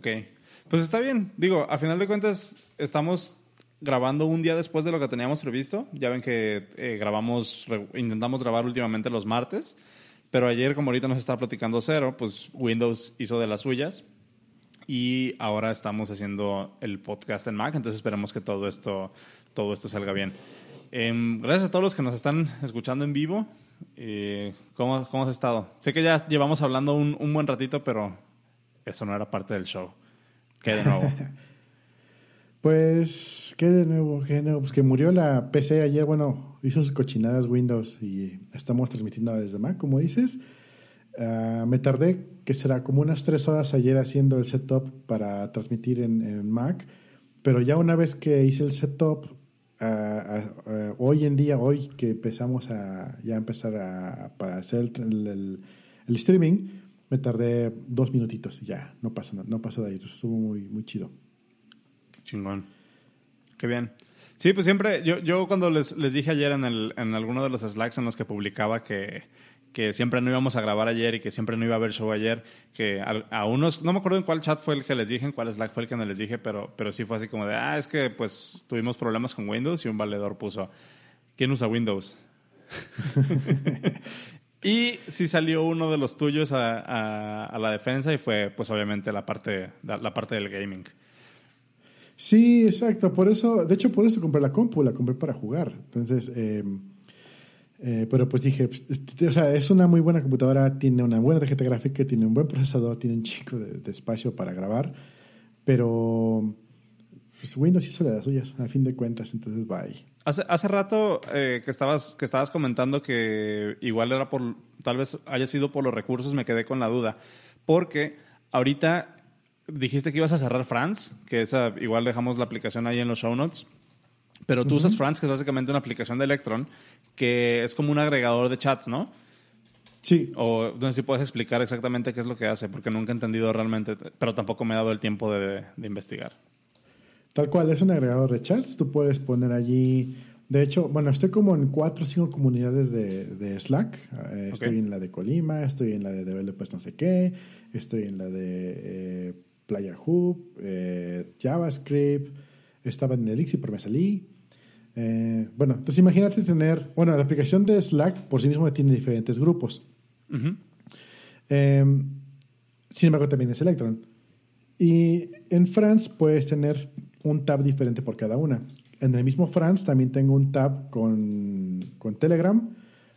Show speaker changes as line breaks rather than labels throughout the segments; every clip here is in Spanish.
Ok. Pues está bien. Digo, a final de cuentas, estamos grabando un día después de lo que teníamos previsto. Ya ven que eh, grabamos, intentamos grabar últimamente los martes. Pero ayer, como ahorita nos está platicando Cero, pues Windows hizo de las suyas. Y ahora estamos haciendo el podcast en Mac. Entonces esperemos que todo esto, todo esto salga bien. Em, gracias a todos los que nos están escuchando en vivo. Eh, ¿cómo, ¿Cómo has estado? Sé que ya llevamos hablando un, un buen ratito, pero eso no era parte del show. ¿Qué de nuevo?
pues, ¿qué de nuevo? ¿Qué de nuevo? Pues que murió la PC ayer, bueno, hizo sus cochinadas Windows y estamos transmitiendo desde Mac, como dices. Uh, me tardé, que será como unas tres horas ayer haciendo el setup para transmitir en, Mac, pero ya una vez que hice el setup, uh, hoy en día, hoy que empezamos a ya empezar a, para hacer el streaming, me tardé dos minutitos y ya, no pasó, no pasó de ahí. estuvo muy, muy chido.
Chingón. Qué bien. Sí, pues siempre, yo, yo cuando les, les dije ayer en, el, en alguno de los slacks en los que publicaba que, que siempre no íbamos a grabar ayer y que siempre no iba a haber show ayer, que a, a, unos, no me acuerdo en cuál chat fue el que les dije, en cuál Slack fue el que no les dije, pero, pero sí fue así como de, ah, es que pues tuvimos problemas con Windows y un valedor puso, ¿quién usa Windows? Y sí salió uno de los tuyos a, a, la defensa y fue, pues obviamente, la parte, la parte del gaming.
Sí, exacto. Por eso, de hecho, por eso compré la compu, la compré para jugar. Entonces, eh, eh, pero pues dije, pues, o sea, es una muy buena computadora, tiene una buena tarjeta gráfica, tiene un buen procesador, tiene un chico de espacio para grabar, pero pues Windows hizo de las suyas, a fin de cuentas, entonces bye.
Hace, hace rato eh, que, estabas, que estabas comentando que igual era por, tal vez haya sido por los recursos, me quedé con la duda. Porque ahorita dijiste que ibas a cerrar France, que esa, igual dejamos la aplicación ahí en los show notes. Pero tú uh -huh. usas France, que es básicamente una aplicación de Electron, que es como un agregador de chats, ¿no?
Sí.
O no sé si puedes explicar exactamente qué es lo que hace, porque nunca he entendido realmente, pero tampoco me he dado el tiempo de, de investigar.
Tal cual, es un agregador de chats. Tú puedes poner allí. De hecho, bueno, estoy como en cuatro o cinco comunidades de, de Slack. Eh, estoy en la de Colima, estoy en la de Developers no sé qué, estoy en la de eh, Player Hub, eh, JavaScript, estaba en Elixir, pero me salí. Eh, bueno, entonces imagínate tener. Bueno, la aplicación de Slack por sí mismo tiene diferentes grupos. Uh -huh. sin embargo, también es Electron. Y en France puedes tener un tab diferente por cada una. En el mismo France también tengo un tab con, con Telegram,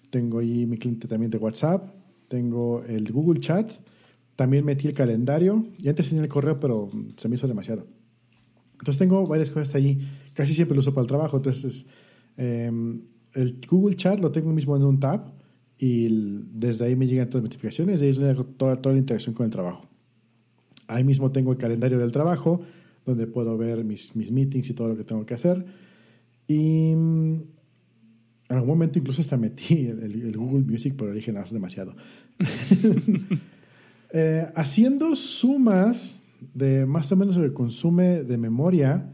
tengo ahí mi cliente también de WhatsApp, tengo el Google Chat, también metí el calendario, y antes tenía el correo, pero se me hizo demasiado. Entonces tengo varias cosas ahí, casi siempre lo uso para el trabajo, entonces eh, el Google Chat lo tengo mismo en un tab y desde ahí me llegan todas las notificaciones, de ahí es donde hago toda, toda la interacción con el trabajo. Ahí mismo tengo el calendario del trabajo, donde puedo ver mis, mis meetings y todo lo que tengo que hacer. Y en algún momento incluso hasta metí el, el Google Music, pero dije, no, es demasiado. eh, haciendo sumas de más o menos lo que consume de memoria,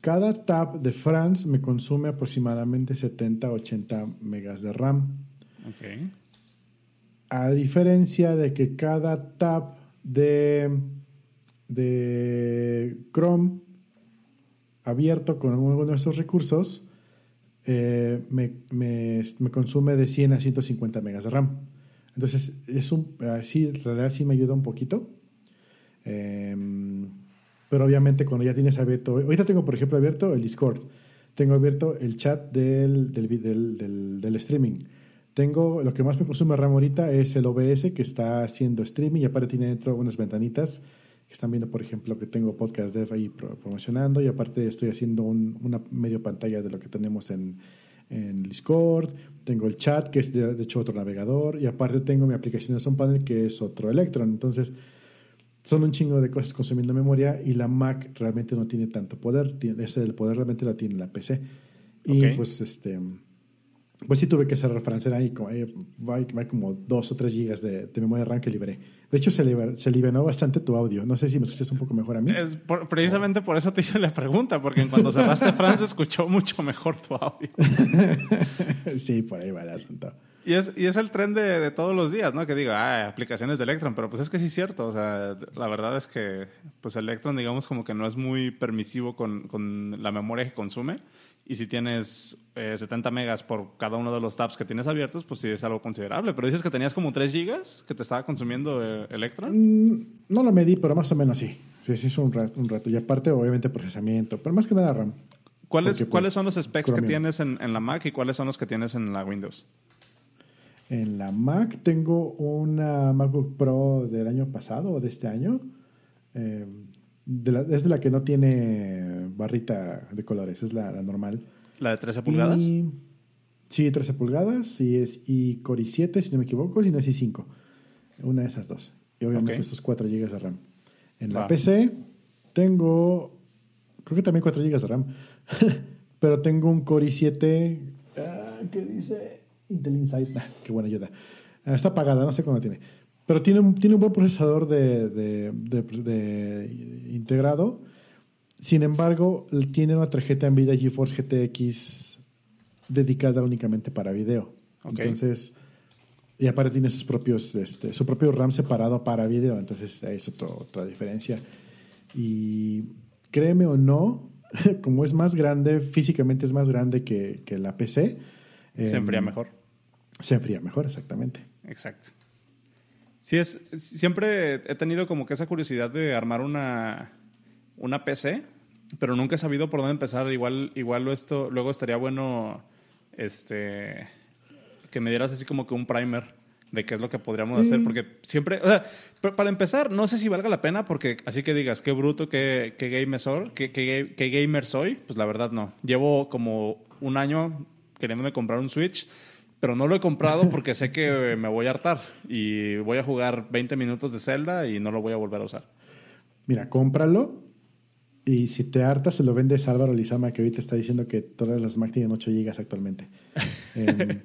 cada tab de France me consume aproximadamente 70-80 megas de RAM.
Okay.
A diferencia de que cada tab de de Chrome abierto con alguno de estos recursos eh, me, me, me, consume de 100 a 150 megas de RAM. Entonces, es un, sí, en realidad sí me ayuda un poquito. Eh, pero obviamente cuando ya tienes abierto, ahorita tengo por ejemplo abierto el Discord, tengo abierto el chat del, del, del, del streaming. Tengo, lo que más me consume RAM ahorita es el OBS que está haciendo streaming y aparte tiene dentro unas ventanitas están viendo, por ejemplo, que tengo podcast dev ahí promocionando y aparte estoy haciendo un, una medio pantalla de lo que tenemos en, en Discord, tengo el chat, que es de, de, hecho otro navegador, y aparte tengo mi aplicación de Panel, que es otro Electron. Entonces, son un chingo de cosas consumiendo memoria y la Mac realmente no tiene tanto poder. Ese el poder realmente lo tiene la PC. Y okay. pues este pues sí tuve que cerrar Francia ahí, como, eh, hay, hay, como dos o tres gigas de, de, memoria RAM que liberé. De hecho, se, liber, se liberó bastante tu audio. No sé si me escuchas un poco mejor a mí.
Es por, precisamente por eso te hice la pregunta, porque cuando cerraste Francia escuchó mucho mejor tu audio.
sí, por ahí va el asunto.
Y es, y es el tren de, todos los días, ¿no? Que digo, ah, aplicaciones de Electron, pero pues es que sí es cierto. O sea, la verdad es que pues Electron, digamos, como que no es muy permisivo con, con la memoria que consume. Y si tienes 70 eh, megas por cada uno de los tabs que tienes abiertos, pues sí es algo considerable. Pero dices que tenías como 3 gigas que te estaba consumiendo eh, Electron.
Mm, no lo medí, pero más o menos sí. Sí, sí, es un rato, un rato. Y aparte, obviamente, procesamiento, pero más que nada RAM.
¿Cuáles, ¿cuáles son los specs que tienes en, en, la Mac y cuáles son los que tienes en la Windows?
En la Mac tengo una MacBook Pro del año pasado o de este año. Eh, es de la que no tiene barrita de colores, es la, normal.
¿La de 13 pulgadas?
sí, 13 pulgadas y es y Core i7, si no me equivoco, si no es i5. Una de esas dos. Y obviamente estos 4 GB de RAM. En la PC tengo, creo que también 4 GB de RAM, pero tengo un Core i7 ah, que dice Intel Insight, qué buena ayuda. Ah, está apagada, no sé cuándo tiene. Pero tiene un, tiene un buen procesador de, de, integrado. Sin embargo, tiene una tarjeta NVIDIA GeForce GTX dedicada únicamente para video. Entonces, y aparte tiene sus propios, este, su propio RAM separado para video. Entonces, es otra diferencia. Y créeme o no, como es más grande, físicamente es más grande que, que la PC.
Se enfría em, mejor.
Se enfría mejor, exactamente.
Exacto. Sí, es, siempre he tenido como que esa curiosidad de armar una, una PC, pero nunca he sabido por dónde empezar. Igual, igual esto, luego estaría bueno este, que me dieras así como que un primer de qué es lo que podríamos hacer, porque siempre, o sea, para empezar, no sé si valga la pena, porque así que digas, qué bruto, qué, qué gamer soy, qué, qué, qué gamer soy, pues la verdad no. Llevo como un año queriéndome comprar un Switch pero no lo he comprado porque sé que me voy a hartar y voy a jugar 20 minutos de Zelda y no lo voy a volver a usar.
Mira, cómpralo y si te hartas se lo vendes a Álvaro Lizama que ahorita está diciendo que todas las Mac tienen 8 GB actualmente. Em,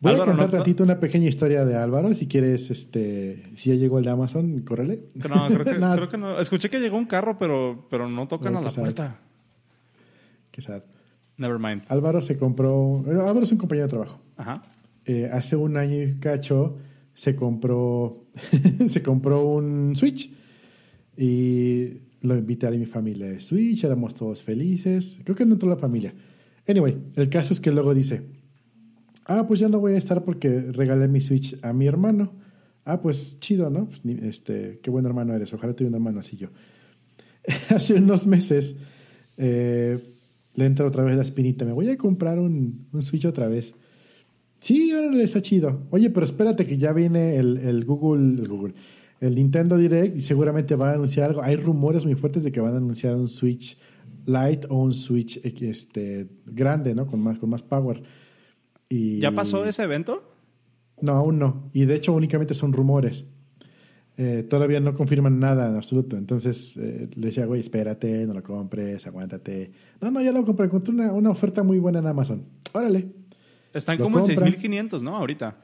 voy a contar no, tantito una pequeña historia de Álvaro, si quieres, este, si ya llegó el de Amazon, córrele.
No, creo que, creo que no. Escuché que llegó un carro, pero, pero no tocan a la puerta.
Qué sad.
Never mind.
Álvaro se compró. Álvaro es un compañero de trabajo. Ajá. Eh, hace un año y cacho se compró. se compró un Switch. Y lo invité a mi familia de Switch. Éramos todos felices. Creo que no toda la familia. Anyway, el caso es que luego dice: Ah, pues ya no voy a estar porque regalé mi Switch a mi hermano. Ah, pues chido, ¿no? Pues, este, qué buen hermano eres. Ojalá tuviera un hermano así yo. hace unos meses. Eh, le entra otra vez la espinita. Me voy a comprar un, Switch otra vez. Sí, ahora está chido. Oye, pero espérate que ya viene el, Google, el Google, el Nintendo Direct y seguramente va a anunciar algo. Hay rumores muy fuertes de que van a anunciar un Switch Lite o un Switch este, grande, ¿no? Con más, con más power. Y...
¿Ya pasó ese evento?
No, aún no. Y de hecho únicamente son rumores. Eh, todavía no confirman nada en absoluto. Entonces eh, le decía, güey, espérate, no lo compres, aguántate. No, no, ya lo compré. Encontré una, una oferta muy buena en Amazon. Órale.
Están como en 6.500, ¿no? Ahorita.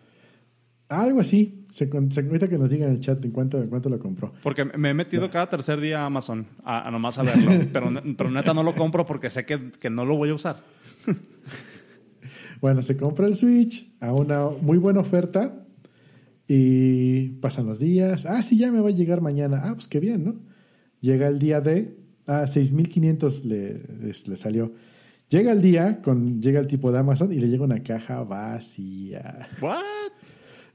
Algo así. Se, ahorita que nos digan en el chat en cuánto, en cuánto lo compró.
Porque me he metido cada tercer día a Amazon a, nomás a verlo. pero, pero neta no lo compro porque sé que, que no lo voy a usar.
bueno, se compra el Switch a una muy buena oferta y pasan los días. Ah, sí, ya me va a llegar mañana. Ah, pues qué bien, ¿no? Llega el día de. Ah, 6500 le, le salió. Llega el día, con, llega el tipo de Amazon y le llega una caja vacía.
¿What?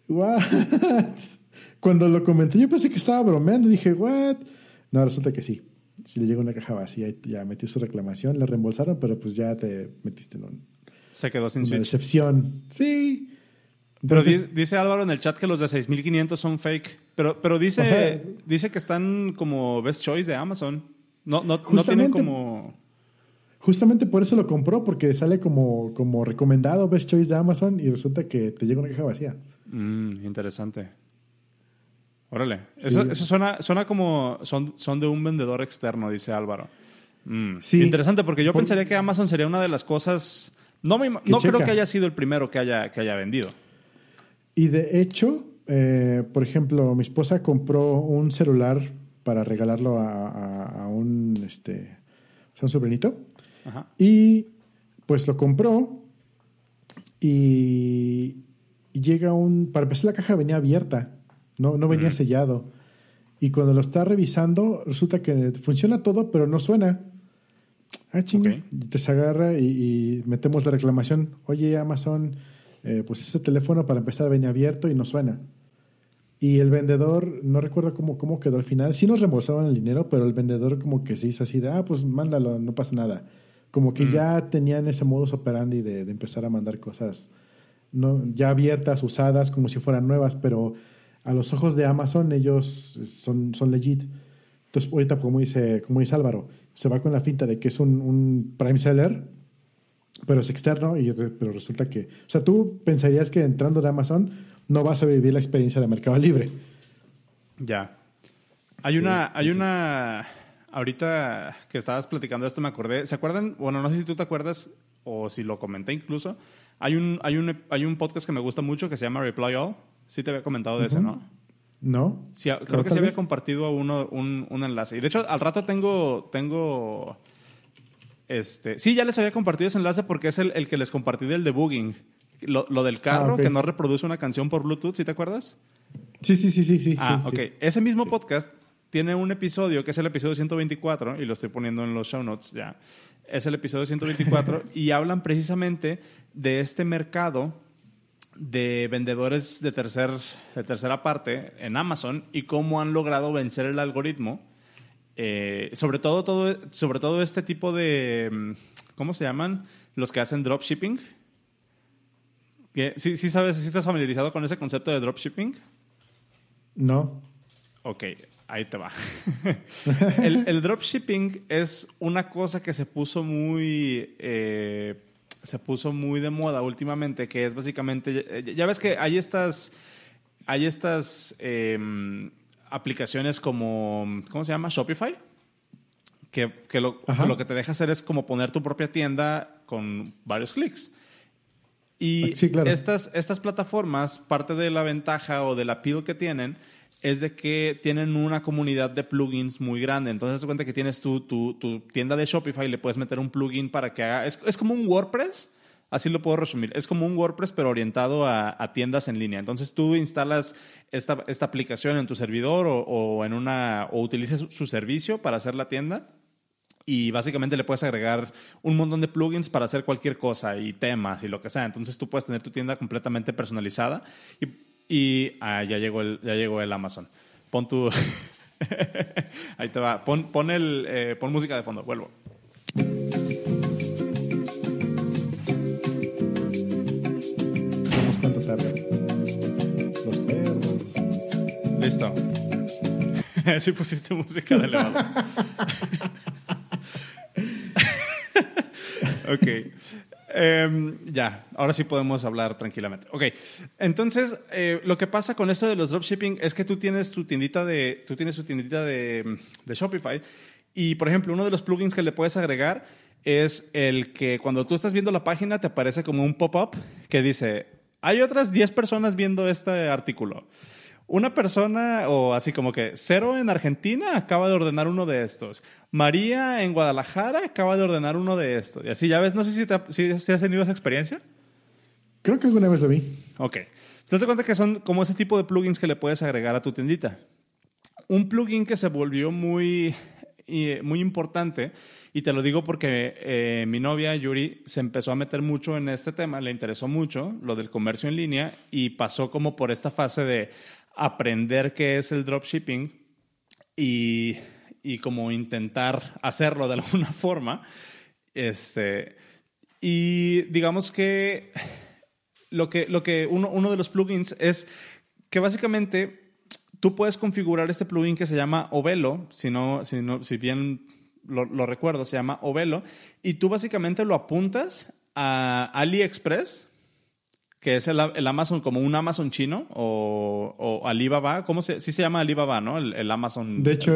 ¿What? Cuando lo comenté, yo pensé que estaba bromeando. Dije, ¿what? No, resulta que sí. Si le llega una caja vacía y ya metió su reclamación, le reembolsaron, pero pues ya te metiste en un.
Se quedó sin
una decepción. Sí
pero dice Álvaro en el chat que los de 6500 son fake. Pero, pero dice, dice que están como best choice de Amazon. No, no, no tienen como.
Justamente por eso lo compró, porque sale como, como recomendado best choice de Amazon y resulta que te llega una caja vacía.
Mm, interesante. Órale. Eso, eso suena, suena como. Son, son de un vendedor externo, dice Álvaro. Mm, sí. Interesante, porque yo pensaría que Amazon sería una de las cosas. No, no creo que haya sido el primero que haya, que haya vendido.
Y de hecho, eh, por ejemplo, mi esposa compró un celular para regalarlo a, un, este, un sobrinito. Y pues lo compró y, llega un... Para empezar, la caja venía abierta, no, no venía sellado. Y cuando lo está revisando, resulta que funciona todo, pero no suena. Ah, chingo. Te se agarra y, metemos la reclamación. Oye, Amazon, eh, pues este teléfono para empezar venía abierto y no suena. Y el vendedor, no recuerdo cómo, cómo quedó al final. Sí nos reembolsaban el dinero, pero el vendedor como que se hizo así de, ah, pues mándalo, no pasa nada. Como que mm. ya tenían ese modus operandi de, de, empezar a mandar cosas no, ya abiertas, usadas, como si fueran nuevas, pero a los ojos de Amazon ellos son, son legit. Entonces, ahorita, como dice, como dice Álvaro, se va con la finta de que es un, un prime seller, pero es externo, y, pero resulta que... O sea, tú pensarías que entrando de Amazon no vas a vivir la experiencia de Mercado Libre.
Ya. Hay una... Hay una... Ahorita que estabas platicando esto me acordé. ¿Se acuerdan? Bueno, no sé si tú te acuerdas o si lo comenté incluso. Hay un, hay un, hay un podcast que me gusta mucho que se llama Reply All. Sí te había comentado de ese, ¿no?
No.
Sí, creo que sí había compartido uno, un, un, enlace. Y de hecho, al rato tengo, tengo este, sí, ya les había compartido ese enlace porque es el, el que les compartí del debugging. Lo, lo del carro ah, que no reproduce una canción por Bluetooth, ¿sí te acuerdas?
Sí, sí, sí, sí. sí
ah, ok. Ese mismo podcast tiene un episodio que es el episodio 124 y lo estoy poniendo en los show notes ya. Es el episodio 124 y hablan precisamente de este mercado de vendedores de, tercer, de tercera parte en Amazon y cómo han logrado vencer el algoritmo. Eh, sobre, todo, todo, sobre todo este tipo de, mm, ¿cómo se llaman? Los que hacen dropshipping. ¿Sí, ¿Sí sabes, si estás familiarizado con ese concepto de dropshipping?
No.
Ok, ahí te va. el, el, dropshipping es una cosa que se puso muy eh, se puso muy de moda últimamente, que es básicamente, ya ves que hay estas, hay estas em, aplicaciones como, ¿cómo se llama? Shopify. Que, que, lo, que, te deja hacer es como poner tu propia tienda con varios clics. Y estas, estas plataformas, parte de la ventaja o de la appeal que tienen es de que tienen una comunidad de plugins muy grande. Entonces, se cuenta que tienes tu, tu, tu, tienda de Shopify y le puedes meter un plugin para que haga. Es, es, como un WordPress, así lo puedo resumir. Es como un WordPress, pero orientado a, a tiendas en línea. Entonces, tú instalas esta, esta aplicación en tu servidor o, o, en una, o utilizas su servicio para hacer la tienda. Y básicamente le puedes agregar un montón de plugins para hacer cualquier cosa y temas y lo que sea. Entonces tú puedes tener tu tienda completamente personalizada. Y y ah, ya, llegó el, ya llegó el Amazon. Pon tu... Ahí te va. Pon, pon, el, eh, pon música de fondo. Vuelvo. Listo. sí pusiste música de elevador. ok. Em, ya, ahora sí podemos hablar tranquilamente. Ok, entonces eh, lo que pasa con esto de los dropshipping es que tú tienes tu tiendita de, tú tienes tu tiendita de, de Shopify y, por ejemplo, uno de los plugins que le puedes agregar es el que cuando tú estás viendo la página te aparece como un pop-up que dice, hay otras 10 personas viendo este artículo una persona, o así como que Cero en Argentina acaba de ordenar uno de estos. María en Guadalajara acaba de ordenar uno de estos. Y así, ya ves, no sé si, si, has tenido esa experiencia.
Creo que alguna vez lo vi.
Ok. ¿Te das cuenta que son como ese tipo de plugins que le puedes agregar a tu tiendita? Un plugin que se volvió muy, muy importante, y te lo digo porque eh, mi novia Yuri se empezó a meter mucho en este tema, le interesó mucho lo del comercio en línea y pasó como por esta fase de, aprender qué es el dropshipping y, y como intentar hacerlo de alguna forma. Este, y digamos que lo que, lo que uno, uno de los plugins es que básicamente tú puedes configurar este plugin que se llama Ovelo, si, no, si, no, si bien lo, lo, recuerdo, se llama Ovelo, y tú básicamente lo apuntas a AliExpress que es el, Amazon como un Amazon chino o, Alibaba. ¿Cómo se, sí se llama Alibaba, no? El, Amazon.
De hecho,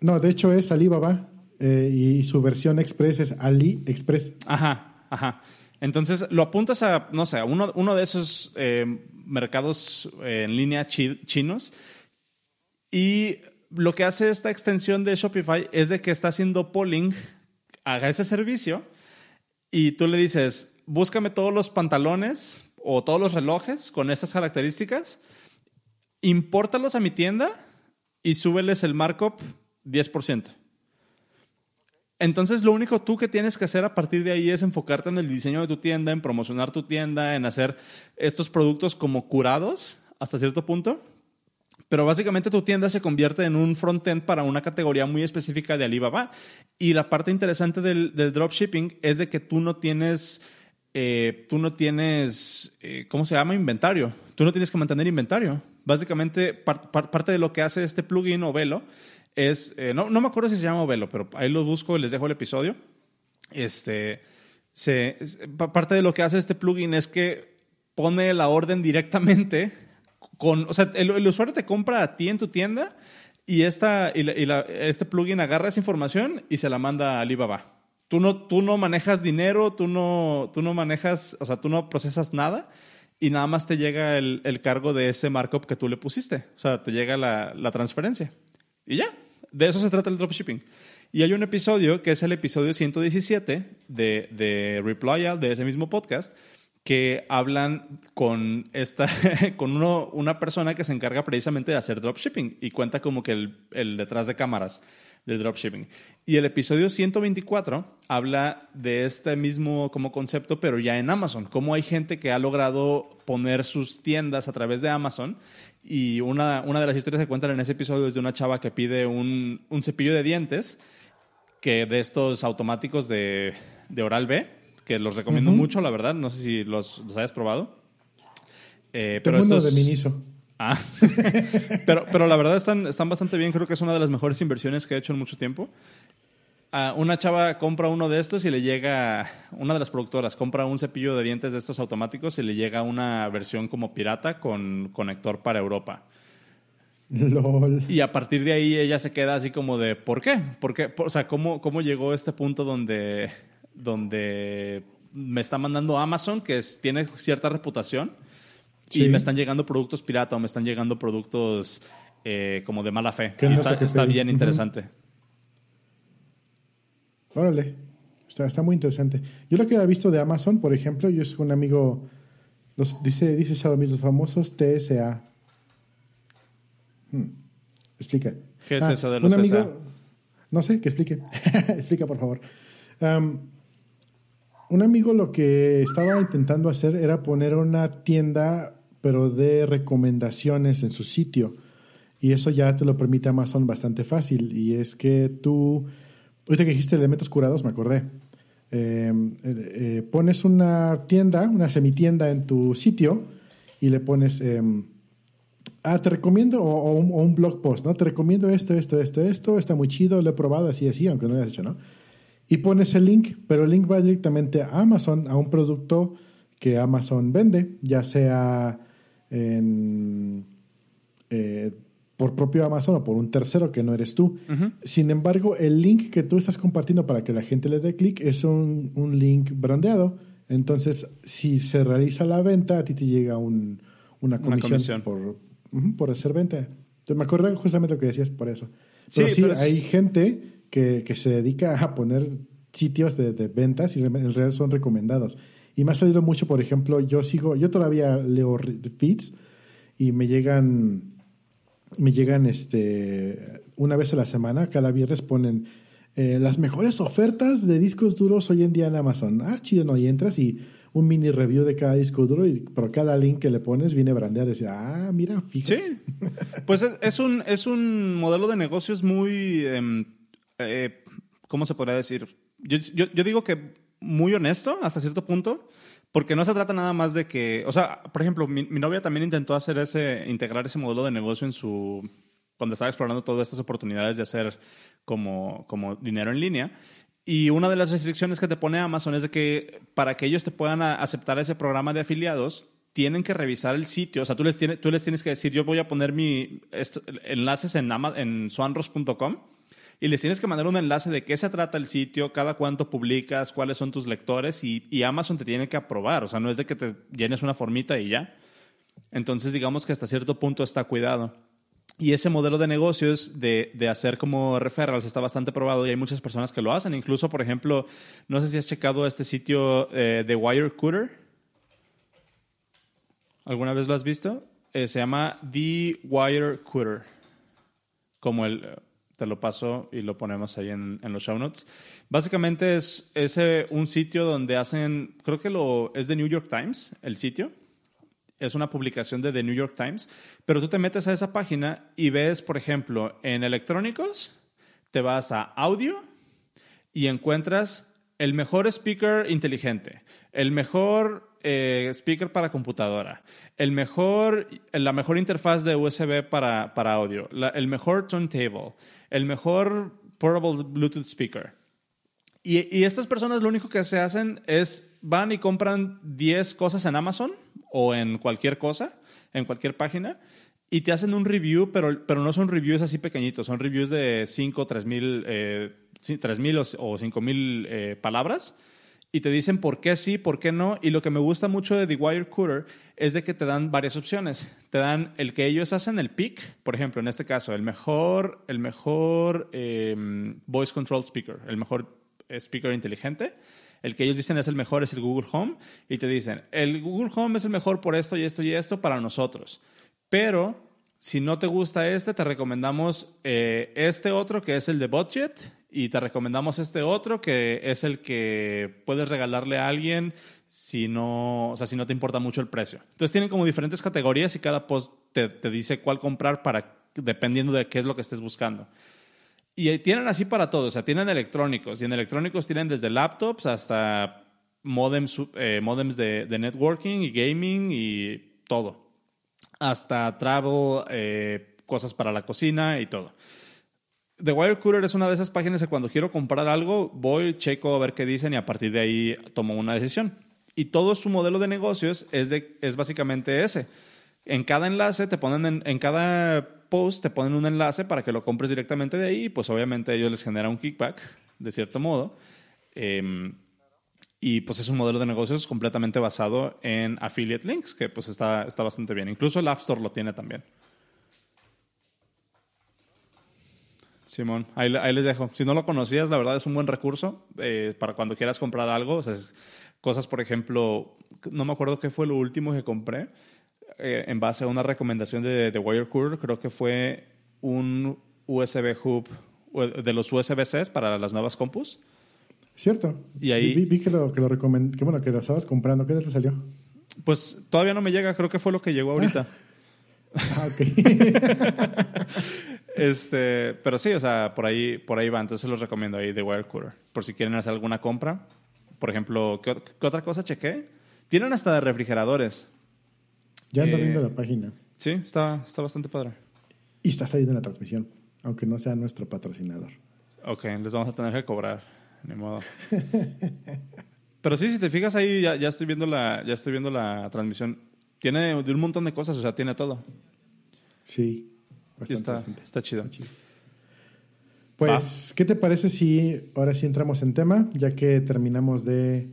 no, de hecho es Alibaba eh, y su versión express es AliExpress.
Ajá, ajá. Entonces lo apuntas a, no sé, a uno, uno de esos eh, mercados eh, en línea chinos y lo que hace esta extensión de Shopify es de que está haciendo polling, haga ese servicio y tú le dices, búscame todos los pantalones o todos los relojes con estas características, impórtalos a mi tienda y súbeles el markup 10%. Entonces, lo único tú que tienes que hacer a partir de ahí es enfocarte en el diseño de tu tienda, en promocionar tu tienda, en hacer estos productos como curados hasta cierto punto. Pero básicamente tu tienda se convierte en un frontend para una categoría muy específica de Alibaba. Y la parte interesante del, dropshipping es de que tú no tienes, eh, tú no tienes, eh, ¿cómo se llama? Inventario. Tú no tienes que mantener inventario. Básicamente, parte de lo que hace este plugin o velo es, eh, no, no, me acuerdo si se llama Velo, pero ahí lo busco y les dejo el episodio. Este, se, parte de lo que hace este plugin es que pone la orden directamente con, o sea, el, usuario te compra a ti en tu tienda y, esta, este plugin agarra esa información y se la manda a Alibaba. Tú no, tú no manejas dinero, tú no, tú no manejas, o sea, tú no procesas nada y nada más te llega el, el cargo de ese markup que tú le pusiste. O sea, te llega la, la transferencia. Y ya, de eso se trata el dropshipping. Y hay un episodio que es el episodio 117 de, de Reply All, de ese mismo podcast, que hablan con, esta, con uno, una persona que se encarga precisamente de hacer dropshipping y cuenta como que el, el detrás de cámaras del dropshipping. Y el episodio 124 habla de este mismo como concepto, pero ya en Amazon. Cómo hay gente que ha logrado poner sus tiendas a través de Amazon. Y una, una de las historias que cuentan en ese episodio es de una chava que pide un, un cepillo de dientes que de estos automáticos de, de Oral B que los recomiendo mucho, la verdad. No sé si los, los hayas probado.
Eh, pero estos... de Miniso.
Ah, pero, pero la verdad están, están bastante bien. Creo que es una de las mejores inversiones que he hecho en mucho tiempo. Ah, una chava compra uno de estos y le llega, una de las productoras compra un cepillo de dientes de estos automáticos y le llega una versión como pirata con conector para Europa.
LOL.
Y a partir de ahí ella se queda así como de, ¿por qué? ¿Por qué? O sea, ¿cómo, cómo llegó a este punto donde donde me está mandando Amazon, que tiene cierta reputación, y me están llegando productos pirata o me están llegando productos eh, como de mala fe. Y está, bien interesante.
Órale, está, está, muy interesante. Yo lo que he visto de Amazon, por ejemplo, yo es un amigo, los, dice, dice los famosos TSA. Hmm, explica.
¿Qué es ah, eso de los TSA?
No sé, que explique. explica, por favor un amigo lo que estaba intentando hacer era poner una tienda, pero de recomendaciones en su sitio. Y eso ya te lo permite Amazon bastante fácil. Y es que tú, ahorita que dijiste elementos curados, me acordé. Em, eh, eh, pones una tienda, una semitienda en tu sitio y le pones, em, ah, te recomiendo, o, un, o, un, blog post, ¿no? Te recomiendo esto, esto, esto, esto, está muy chido, lo he probado así, así, aunque no lo hayas hecho, ¿no? Y pones el link, pero el link va directamente a Amazon, a un producto que Amazon vende, ya sea en, eh, por propio Amazon o por un tercero que no eres tú. Sin embargo, el link que tú estás compartiendo para que la gente le dé clic es un, un, link brandeado. Entonces, si se realiza la venta, a ti te llega un, una, comisión Por, por hacer venta. Entonces, me acuerdo justamente lo que decías por eso. Pero sí, hay gente que, se dedica a poner sitios de, ventas y en realidad son recomendados. Y me ha salido mucho, por ejemplo, yo sigo, yo todavía leo feeds y me llegan, me llegan este, una vez a la semana, cada viernes ponen eh, las mejores ofertas de discos duros hoy en día en Amazon. Ah, chido, no, y entras y un mini review de cada disco duro y por cada link que le pones viene brandeado y dice, ah, mira, fíjate.
Sí, pues es, un, es un modelo de negocios muy... Em, eh, ¿cómo se podría decir? Yo, yo, digo que muy honesto hasta cierto punto, porque no se trata nada más de que, o sea, por ejemplo, mi, novia también intentó hacer ese, integrar ese modelo de negocio en su, cuando estaba explorando todas estas oportunidades de hacer como, como dinero en línea. Y una de las restricciones que te pone Amazon es de que para que ellos te puedan aceptar ese programa de afiliados, tienen que revisar el sitio. O sea, tú les, tienes, tú les tienes que decir, yo voy a poner mi enlaces en, en swanros.com y les tienes que mandar un enlace de qué se trata el sitio, cada cuánto publicas, cuáles son tus lectores y, Amazon te tiene que aprobar. O sea, no es de que te llenes una formita y ya. Entonces, digamos que hasta cierto punto está cuidado. Y ese modelo de negocios de, de, hacer como referrals está bastante probado y hay muchas personas que lo hacen. Incluso, por ejemplo, no sé si has checado este sitio eh, de Wirecooter. ¿Alguna vez lo has visto? Eh, se llama The Wirecooter. Como el... Te lo paso y lo ponemos ahí en, los show notes. Básicamente es, es un sitio donde hacen, creo que lo, es de New York Times, el sitio es una publicación de The New York Times, pero tú te metes a esa página y ves, por ejemplo, en electrónicos, te vas a audio y encuentras el mejor speaker inteligente, el mejor eh, speaker para computadora, el mejor, la mejor interfaz de USB para, audio, el mejor turntable, el mejor portable Bluetooth speaker. Y, y, estas personas lo único que se hacen es van y compran 10 cosas en Amazon o en cualquier cosa, en cualquier página, y te hacen un review, pero, pero no son reviews así pequeñitos, son reviews de 5, 3 mil, eh, o 5 mil eh, palabras, y te dicen por qué sí, por qué no. Y lo que me gusta mucho de The Wire Cooler es de que te dan varias opciones. Te dan el que ellos hacen el pick, por ejemplo, en este caso, el mejor, el mejor em, voice control speaker, el mejor speaker inteligente el que ellos dicen es el mejor es el Google Home y te dicen, el Google Home es el mejor por esto y esto y esto para nosotros. Pero si no te gusta este, te recomendamos eh, este otro que es el de budget y te recomendamos este otro que es el que puedes regalarle a alguien si no, o sea, si no te importa mucho el precio. Entonces tienen como diferentes categorías y cada post te, te dice cuál comprar para dependiendo de qué es lo que estés buscando. Y tienen así para todo, o sea, tienen electrónicos. Y en electrónicos tienen desde laptops hasta modems, eh, modems de, networking y gaming y todo. Hasta travel, eh, cosas para la cocina y todo. The Wire Cooler es una de esas páginas que cuando quiero comprar algo, voy, checo a ver qué dicen y a partir de ahí tomo una decisión. Y todo su modelo de negocios es, de, es básicamente ese. En cada enlace te ponen en cada te ponen un enlace para que lo compres directamente de ahí, pues obviamente ellos les genera un kickback, de cierto modo. Em, y pues es un modelo de negocios completamente basado en affiliate links, que pues está, está bastante bien. Incluso el App Store lo tiene también. Simón, ahí, les dejo. Si no lo conocías, la verdad es un buen recurso eh, para cuando quieras comprar algo. cosas, por ejemplo, no me acuerdo qué fue lo último que compré, eh, en base a una recomendación de, de Wirecurve, creo que fue un USB hub de los USB-Cs para las nuevas compus.
Cierto. Y ahí vi, que lo que lo que bueno, que lo estabas comprando, ¿qué te salió?
Pues todavía no me llega, creo que fue lo que llegó ahorita.
ah, ok.
este, pero sí, o sea, por ahí por ahí va, entonces los recomiendo ahí de Wirecooler, por si quieren hacer alguna compra. Por ejemplo, ¿qué, ¿qué, otra cosa chequé? Tienen hasta de refrigeradores.
Ya ando viendo la página.
Sí, está, está bastante padre.
Y está saliendo en la transmisión, aunque no sea nuestro patrocinador.
Ok, les vamos a tener que cobrar, ni modo. Pero sí, si te fijas ahí, ya, ya, estoy viendo la, ya estoy viendo la transmisión. Tiene de un montón de cosas, o sea, tiene todo.
Sí,
bastante, está, Está chido.
Pues, ¿qué te parece si ahora sí entramos en tema, ya que terminamos de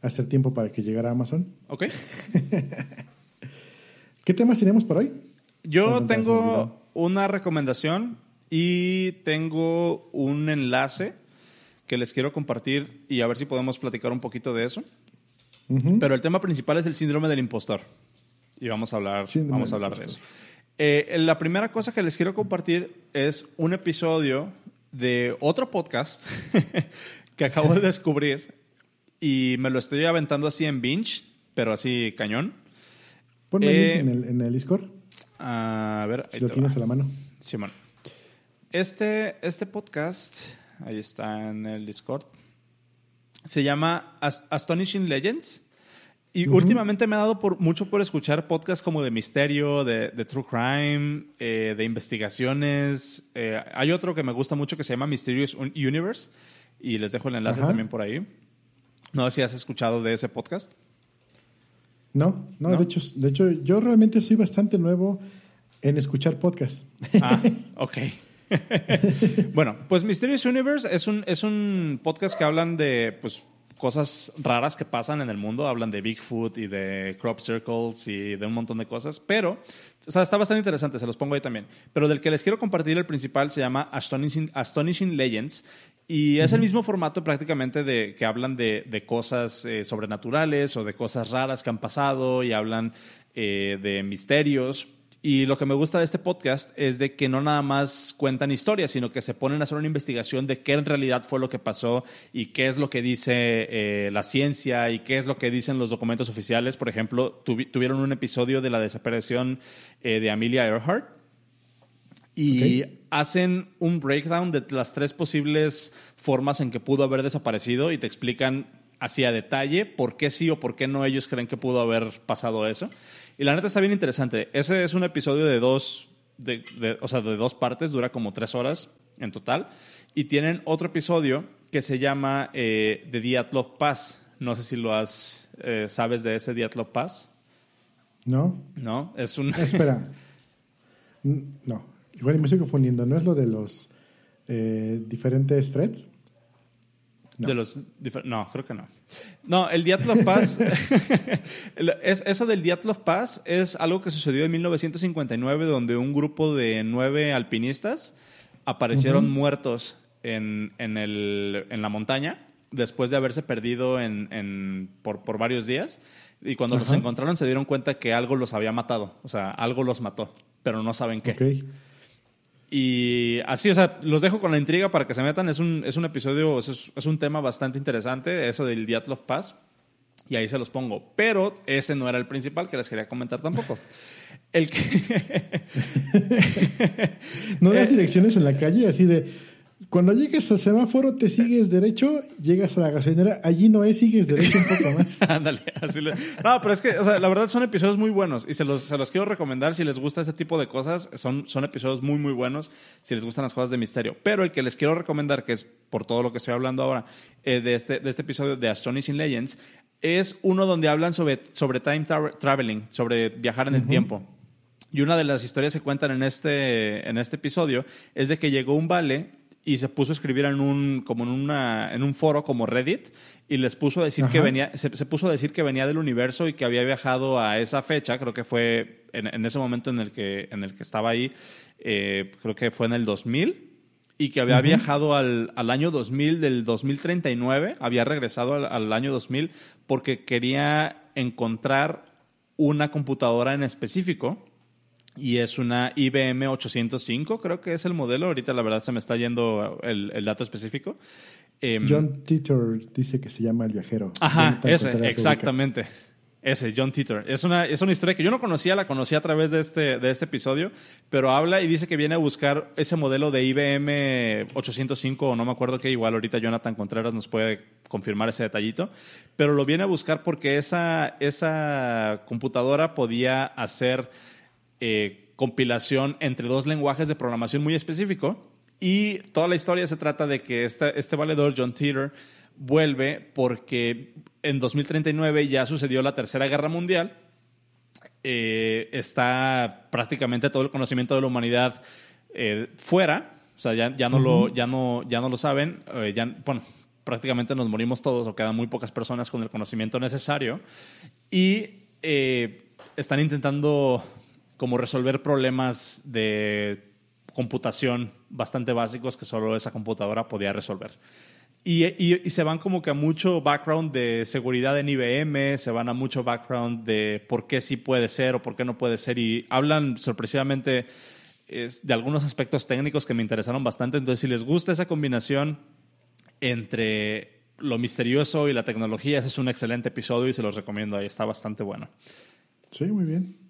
hacer tiempo para que llegara Amazon?
Ok.
¿Qué temas tenemos por hoy?
Yo tengo una recomendación y tengo un enlace que les quiero compartir y a ver si podemos platicar un poquito de eso. Pero el tema principal es el síndrome del impostor. Y vamos a hablar, vamos a hablar de eso. Eh, la primera cosa que les quiero compartir es un episodio de otro podcast que acabo de descubrir y me lo estoy aventando así en binge, pero así cañón.
Ponme eh, en, el, en el Discord.
A ver,
si lo tienes a la mano.
Simón. Este, este podcast, ahí está en el Discord, se llama Astonishing Legends. Y últimamente me ha dado por, mucho por escuchar podcasts como de misterio, de, true crime, eh, de investigaciones. Eh, hay otro que me gusta mucho que se llama Mysterious Universe y les dejo el enlace también por ahí. No sé si has escuchado de ese podcast.
No, no, De, hecho, de hecho, yo realmente soy bastante nuevo en escuchar podcast.
Ah, ok. bueno, pues Mysterious Universe es un, es un podcast que hablan de pues, cosas raras que pasan en el mundo. Hablan de Bigfoot y de crop circles y de un montón de cosas. Pero, o sea, está bastante interesante, se los pongo ahí también. Pero del que les quiero compartir el principal se llama Astonishing, Astonishing Legends. Y es el mismo formato prácticamente de que hablan de, de cosas eh, sobrenaturales o de cosas raras que han pasado y hablan eh, de misterios. Y lo que me gusta de este podcast es de que no nada más cuentan historias, sino que se ponen a hacer una investigación de qué en realidad fue lo que pasó y qué es lo que dice eh, la ciencia y qué es lo que dicen los documentos oficiales. Por ejemplo, tuvieron un episodio de la desaparición eh, de Amelia Earhart y hacen un breakdown de las tres posibles formas en que pudo haber desaparecido y te explican así a detalle por qué sí o por qué no ellos creen que pudo haber pasado eso. Y la neta está bien interesante. Ese es un episodio de dos, de, o sea, de dos partes, dura como tres horas en total. Y tienen otro episodio que se llama eh, The Diatlov Pass. No sé si lo has, eh, sabes de ese Diatlov Pass.
No.
No, es un...
Espera. No, igual me estoy confundiendo. ¿No es lo de los eh, diferentes threads?
No. De los no, creo que no. No, el Diatlov Pass, es, eso del Diatlov Pass es algo que sucedió en 1959, donde un grupo de nueve alpinistas aparecieron muertos en, en, el, en, la montaña después de haberse perdido en, por, por, varios días. Y cuando los encontraron se dieron cuenta que algo los había matado, o sea, algo los mató, pero no saben qué. Okay. Y así, o sea, los dejo con la intriga para que se metan. Es un, es un episodio, es, es un tema bastante interesante, eso del Diatlov Pass. Y ahí se los pongo. Pero ese no era el principal que les quería comentar tampoco. El que...
¿No das direcciones en la calle así de cuando llegues al semáforo, te sigues derecho, llegas a la gasolinera, allí no es, sigues derecho un poco más.
Ándale, así le... No, pero es que, o sea, la verdad son episodios muy buenos y se los, se los quiero recomendar si les gusta ese tipo de cosas. Son, son episodios muy, muy buenos si les gustan las cosas de misterio. Pero el que les quiero recomendar, que es por todo lo que estoy hablando ahora, eh, de, este, de este episodio de Astonishing Legends, es uno donde hablan sobre, sobre time traveling, sobre viajar en el tiempo. Y una de las historias que cuentan en este, en este episodio es de que llegó un vale y se puso a escribir en un como en una en un foro como Reddit y les puso a decir que venía se, puso a decir que venía del universo y que había viajado a esa fecha creo que fue en, ese momento en el que en el que estaba ahí eh, creo que fue en el 2000 y que había viajado al, al, año 2000 del 2039 había regresado al, al año 2000 porque quería encontrar una computadora en específico y es una IBM 805, creo que es el modelo. Ahorita la verdad se me está yendo el, el dato específico.
Em, John Titor dice que se llama El Viajero.
Ajá, ese, exactamente. Ese, John Titor. Es una, es una historia que yo no conocía, la conocí a través de este, de este episodio, pero habla y dice que viene a buscar ese modelo de IBM 805, o no me acuerdo qué, igual ahorita Jonathan Contreras nos puede confirmar ese detallito, pero lo viene a buscar porque esa, esa computadora podía hacer eh, compilación entre dos lenguajes de programación muy específico. Y toda la historia se trata de que este, este valedor, John Teeter, vuelve porque en 2039 ya sucedió la Tercera Guerra Mundial. Eh, está prácticamente todo el conocimiento de la humanidad eh, fuera. O sea, ya, ya, no lo, ya, no, ya no lo saben. ya, bueno, prácticamente nos morimos todos o quedan muy pocas personas con el conocimiento necesario. Y están intentando como resolver problemas de computación bastante básicos que solo esa computadora podía resolver. Y, y, se van como que a mucho background de seguridad en IBM, se van a mucho background de por qué sí puede ser o por qué no puede ser y hablan sorpresivamente es, de algunos aspectos técnicos que me interesaron bastante. Entonces, si les gusta esa combinación entre lo misterioso y la tecnología, ese es un excelente episodio y se los recomiendo. Ahí está bastante bueno.
Sí, muy bien.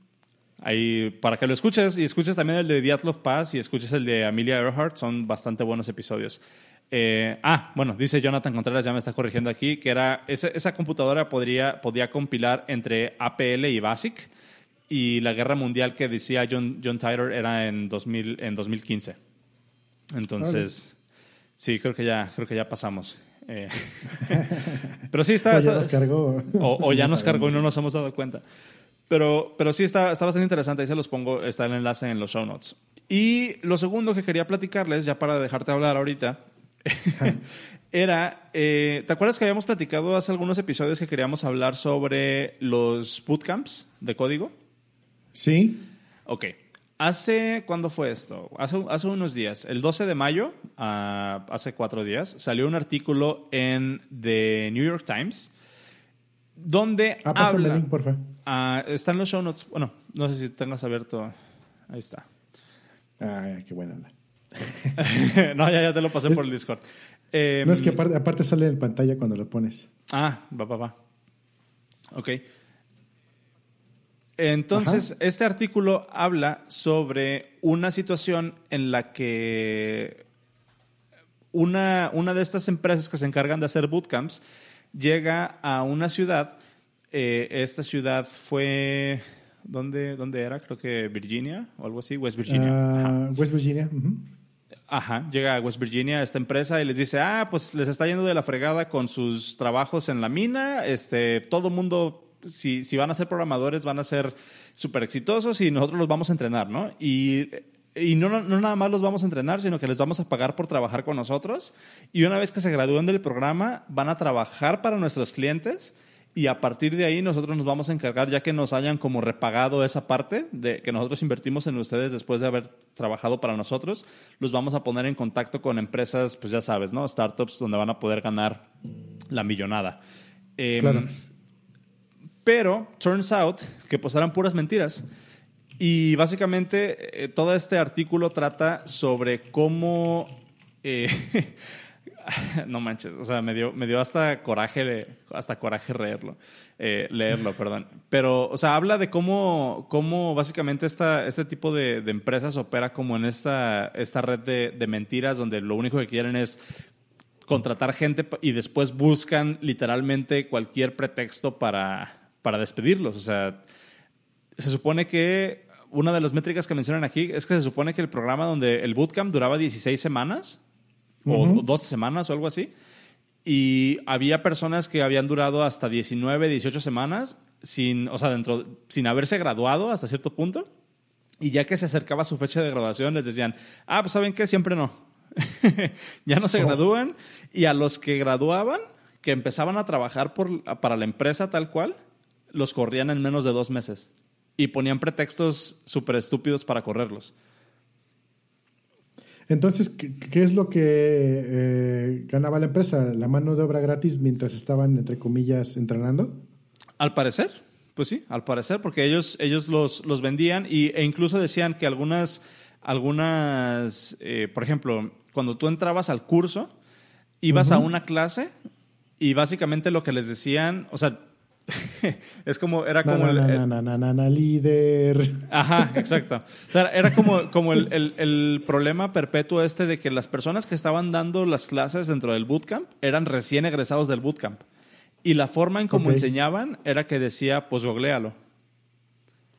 Ahí, para que lo escuches y escuches también el de Diatlov Pass y escuches el de Amelia Earhart, son bastante buenos episodios. Eh, ah, bueno, dice Jonathan Contreras, ya me está corrigiendo aquí, que era esa, esa computadora podría, podía compilar entre APL y BASIC y la guerra mundial que decía John, John Tyler era en, 2000, en 2015. Entonces, sí, creo que ya, creo que ya pasamos. Eh, pero sí está...
o ya nos cargó.
o ya nos cargó y no nos hemos dado cuenta. Pero, pero sí está, está bastante interesante, ahí se los pongo, está el enlace en los show notes. Y lo segundo que quería platicarles, ya para dejarte hablar ahorita, era, eh, ¿te acuerdas que habíamos platicado hace algunos episodios que queríamos hablar sobre los bootcamps de código?
Sí.
Ok. Hace, ¿cuándo fue esto? Hace, hace unos días, el 12 de mayo, ah, hace cuatro días, salió un artículo en The New York Times donde
ah,
habla...
el link, por favor.
Ah, está en los show notes. Bueno, no sé si tengas abierto. Ahí está.
Ah, qué buena.
no, ya, ya te lo pasé por el Discord.
no, es que em, aparte, sale en pantalla cuando lo pones.
Ah, va, va, va. Ok. Entonces, este artículo habla sobre una situación en la que una, una de estas empresas que se encargan de hacer bootcamps llega a una ciudad. Eh, esta ciudad fue. ¿dónde, ¿Dónde era? Creo que Virginia o algo así, West Virginia.
Ah, West Virginia.
Ajá, llega a West Virginia esta empresa y les dice, ah, pues les está yendo de la fregada con sus trabajos en la mina, este, todo mundo, si, si van a ser programadores, van a ser súper exitosos y nosotros los vamos a entrenar, ¿no? Y y no, no, nada más los vamos a entrenar, sino que les vamos a pagar por trabajar con nosotros. Y una vez que se gradúen del programa, van a trabajar para nuestros clientes. Y a partir de ahí nosotros nos vamos a encargar, ya que nos hayan como repagado esa parte de que nosotros invertimos en ustedes después de haber trabajado para nosotros, los vamos a poner en contacto con empresas, pues ya sabes, ¿no? Startups donde van a poder ganar la millonada. Em, claro. Pero turns out que pues eran puras mentiras. Y básicamente eh, todo este artículo trata sobre cómo... Eh, no manches, o sea, me dio, me dio hasta coraje, hasta coraje leerlo, eh, leerlo, perdón. Pero, o sea, habla de cómo, cómo básicamente esta, este tipo de, empresas opera como en esta, esta red de, de mentiras donde lo único que quieren es contratar gente y después buscan literalmente cualquier pretexto para, para despedirlos. O sea, se supone que una de las métricas que mencionan aquí es que se supone que el programa donde el bootcamp duraba 16 semanas o 12 semanas o algo así. Y había personas que habían durado hasta 19, 18 semanas sin, o sea, dentro, sin haberse graduado hasta cierto punto. Y ya que se acercaba su fecha de graduación, les decían, ah, pues saben qué, siempre no. ya no se oh. gradúan. Y a los que graduaban, que empezaban a trabajar por, para la empresa tal cual, los corrían en menos de dos meses y ponían pretextos súper estúpidos para correrlos.
Entonces, ¿qué, es lo que eh, ganaba la empresa? ¿La mano de obra gratis mientras estaban, entre comillas, entrenando?
Al parecer, pues sí, al parecer, porque ellos, ellos los, los vendían y, e incluso decían que algunas, algunas eh, por ejemplo, cuando tú entrabas al curso, ibas a una clase y básicamente lo que les decían, o sea, es como, era como
el, líder.
Ajá, exacto. era como, como el, problema perpetuo este de que las personas que estaban dando las clases dentro del bootcamp eran recién egresados del bootcamp. Y la forma en cómo enseñaban era que decía, pues googlealo.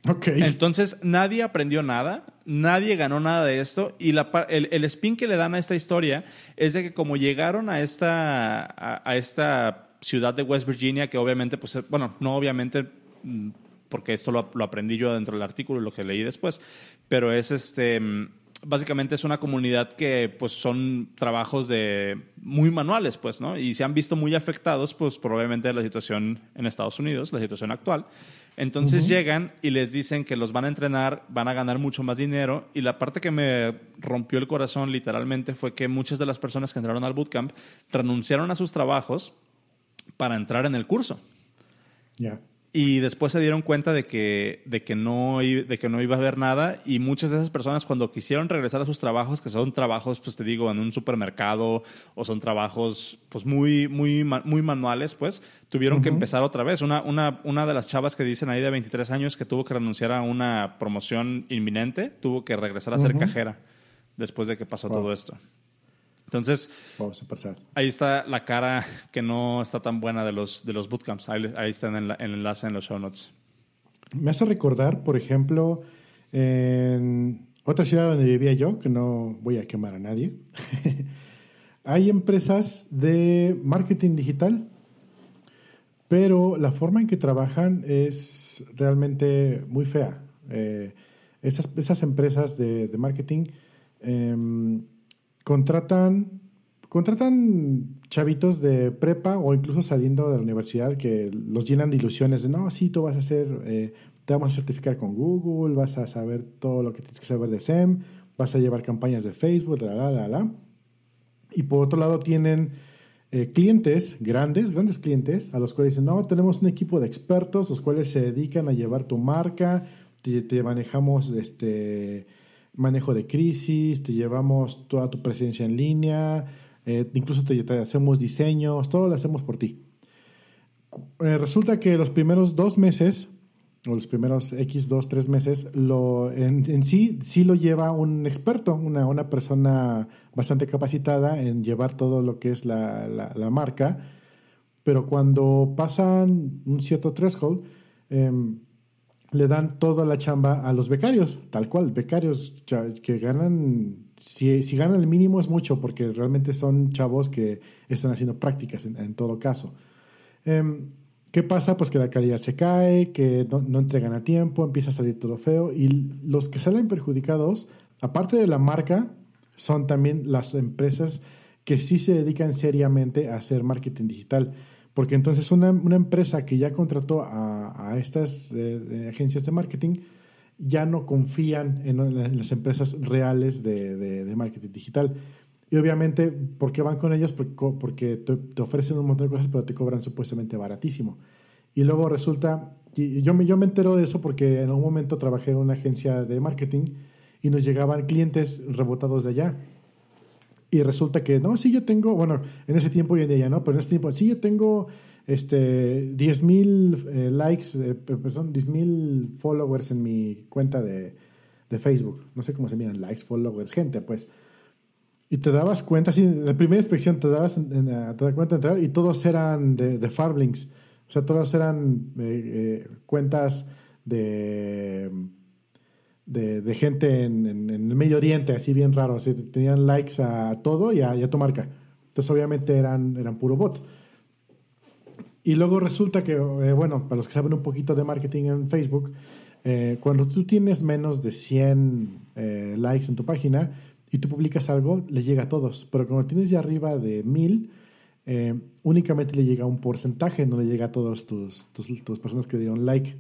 Ok.
Entonces nadie aprendió nada, nadie ganó nada de esto y la, el, el, spin que le dan a esta historia es de que como llegaron a esta, a esta ciudad de West Virginia, que obviamente, pues, bueno, no obviamente, mm, porque esto lo, aprendí yo dentro del artículo y lo que leí después, pero es este, mm, básicamente es una comunidad que, pues, son trabajos de muy manuales, pues, ¿no? Y se han visto muy afectados, pues, probablemente la situación en Estados Unidos, la situación actual. Entonces llegan y les dicen que los van a entrenar, van a ganar mucho más dinero. Y la parte que me rompió el corazón literalmente fue que muchas de las personas que entraron al bootcamp renunciaron a sus trabajos para entrar en el curso.
Ya.
Y después se dieron cuenta de que, de, que no, de que no iba a haber nada y muchas de esas personas cuando quisieron regresar a sus trabajos, que son trabajos, pues te digo, en un supermercado o son trabajos pues muy, muy, muy manuales, pues tuvieron que empezar otra vez. Una, una, una de las chavas que dicen ahí de 23 años que tuvo que renunciar a una promoción inminente, tuvo que regresar a ser cajera después de que pasó todo esto. Entonces, ahí está la cara que no está tan buena de los, de los bootcamps. Ahí, está en el, enlace en los show notes.
Me hace recordar, por ejemplo, en otra ciudad donde vivía yo, que no voy a quemar a nadie, hay empresas de marketing digital, pero la forma en que trabajan es realmente muy fea. Eh, esas, empresas de, marketing em, contratan contratan chavitos de prepa o incluso saliendo de la universidad que los llenan de ilusiones de, no, sí, tú vas a hacer, eh, te vamos a certificar con Google, vas a saber todo lo que tienes que saber de SEM, vas a llevar campañas de Facebook, la, la, la, la. Y por otro lado tienen eh, clientes grandes, grandes clientes, a los cuales dicen, no, tenemos un equipo de expertos, los cuales se dedican a llevar tu marca, te, manejamos este manejo de crisis, te llevamos toda tu presencia en línea, eh, incluso te, hacemos diseños, todo lo hacemos por ti. Eh, resulta que los primeros dos meses, o los primeros X, dos, tres meses, lo, en, sí, sí lo lleva un experto, una, una, persona bastante capacitada en llevar todo lo que es la, la, marca, pero cuando pasan un cierto threshold, em, le dan toda la chamba a los becarios, tal cual, becarios que ganan, si, si ganan el mínimo es mucho, porque realmente son chavos que están haciendo prácticas en, todo caso. Em, ¿Qué pasa? Pues que la calidad se cae, que no, no, entregan a tiempo, empieza a salir todo feo y los que salen perjudicados, aparte de la marca, son también las empresas que sí se dedican seriamente a hacer marketing digital. Porque entonces una, una empresa que ya contrató a, estas eh, agencias de marketing ya no confían en, las empresas reales de, de, marketing digital. Y obviamente, ¿por qué van con ellos? Porque, porque te, ofrecen un montón de cosas, pero te cobran supuestamente baratísimo. Y luego resulta, y yo me, yo me entero de eso porque en algún momento trabajé en una agencia de marketing y nos llegaban clientes rebotados de allá y resulta que, no, sí, yo tengo, bueno, en ese tiempo hoy en día no, pero en ese tiempo, sí, yo tengo este, 10 mil eh, likes, eh, perdón, 10 mil followers en mi cuenta de, de, Facebook. No sé cómo se miran likes, followers, gente, pues. Y te dabas cuenta, sí, en la primera inspección te dabas en, te cuenta de entrar y todos eran de, de Farblinks. O sea, todos eran eh, cuentas de de, gente en, el Medio Oriente, así bien raro. Así, tenían likes a todo y a, tu marca. Entonces, obviamente, eran, eran puro bot. Y luego resulta que, eh, bueno, para los que saben un poquito de marketing en Facebook, eh, cuando tú tienes menos de 100 eh, likes en tu página y tú publicas algo, le llega a todos. Pero cuando tienes ya arriba de 1000, únicamente le llega un porcentaje, no le llega a todos tus, tus, tus personas que dieron like.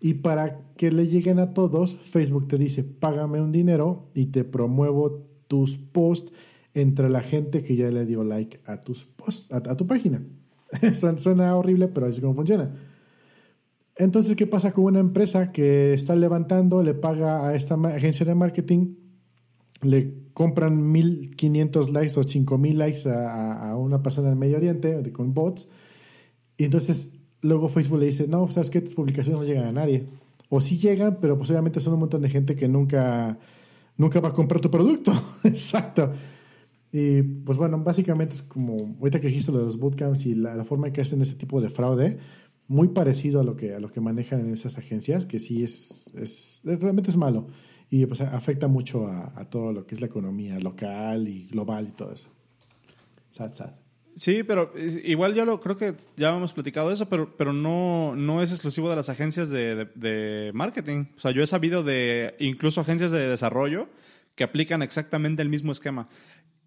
Y para que le lleguen a todos, Facebook te dice, págame un dinero y te promuevo tus posts entre la gente que ya le dio like a tus posts, a, tu página. suena, horrible, pero así es como funciona. Entonces, ¿qué pasa con una empresa que está levantando, le paga a esta agencia de marketing, le compran 1500 likes o 5000 likes a, una persona en Medio Oriente con bots, y entonces luego Facebook le dice, no, sabes que tus publicaciones no llegan a nadie. O sí llegan, pero pues obviamente son un montón de gente que nunca, nunca va a comprar tu producto. Exacto. Y pues bueno, básicamente es como, ahorita que dijiste lo de los bootcamps y la, forma en que hacen ese tipo de fraude, muy parecido a lo que, a lo que manejan en esas agencias, que sí es, es realmente es malo. Y pues afecta mucho a, todo lo que es la economía local y global y todo eso. Sad.
Sí, pero igual yo lo creo que ya hemos platicado eso, pero, pero no, no es exclusivo de las agencias de, de, marketing. O sea, yo he sabido de incluso agencias de desarrollo que aplican exactamente el mismo esquema.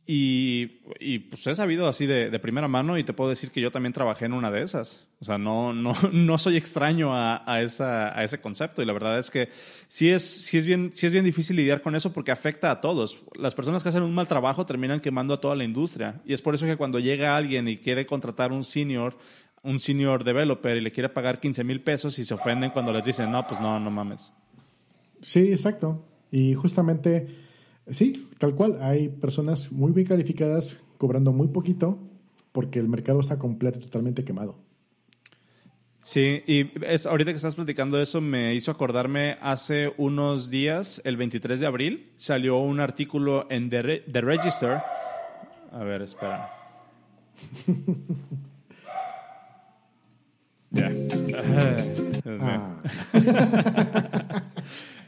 Y, y, pues he sabido así de, de, primera mano y te puedo decir que yo también trabajé en una de esas. O sea, no, no, no soy extraño a, a, esa, a ese concepto y la verdad es que sí es, sí, es bien, sí es bien difícil lidiar con eso porque afecta a todos. Las personas que hacen un mal trabajo terminan quemando a toda la industria y es por eso que cuando llega alguien y quiere contratar un senior, un senior developer y le quiere pagar 15 mil pesos y se ofenden cuando les dicen, no, pues no, no mames.
Sí, exacto. Y justamente Sí, tal cual. Hay personas muy bien calificadas cobrando muy poquito porque el mercado está completo, totalmente quemado.
Sí, y es, ahorita que estás platicando eso me hizo acordarme hace unos días, el 23 de abril, salió un artículo en The, Register. A ver, espera. ya. Ah.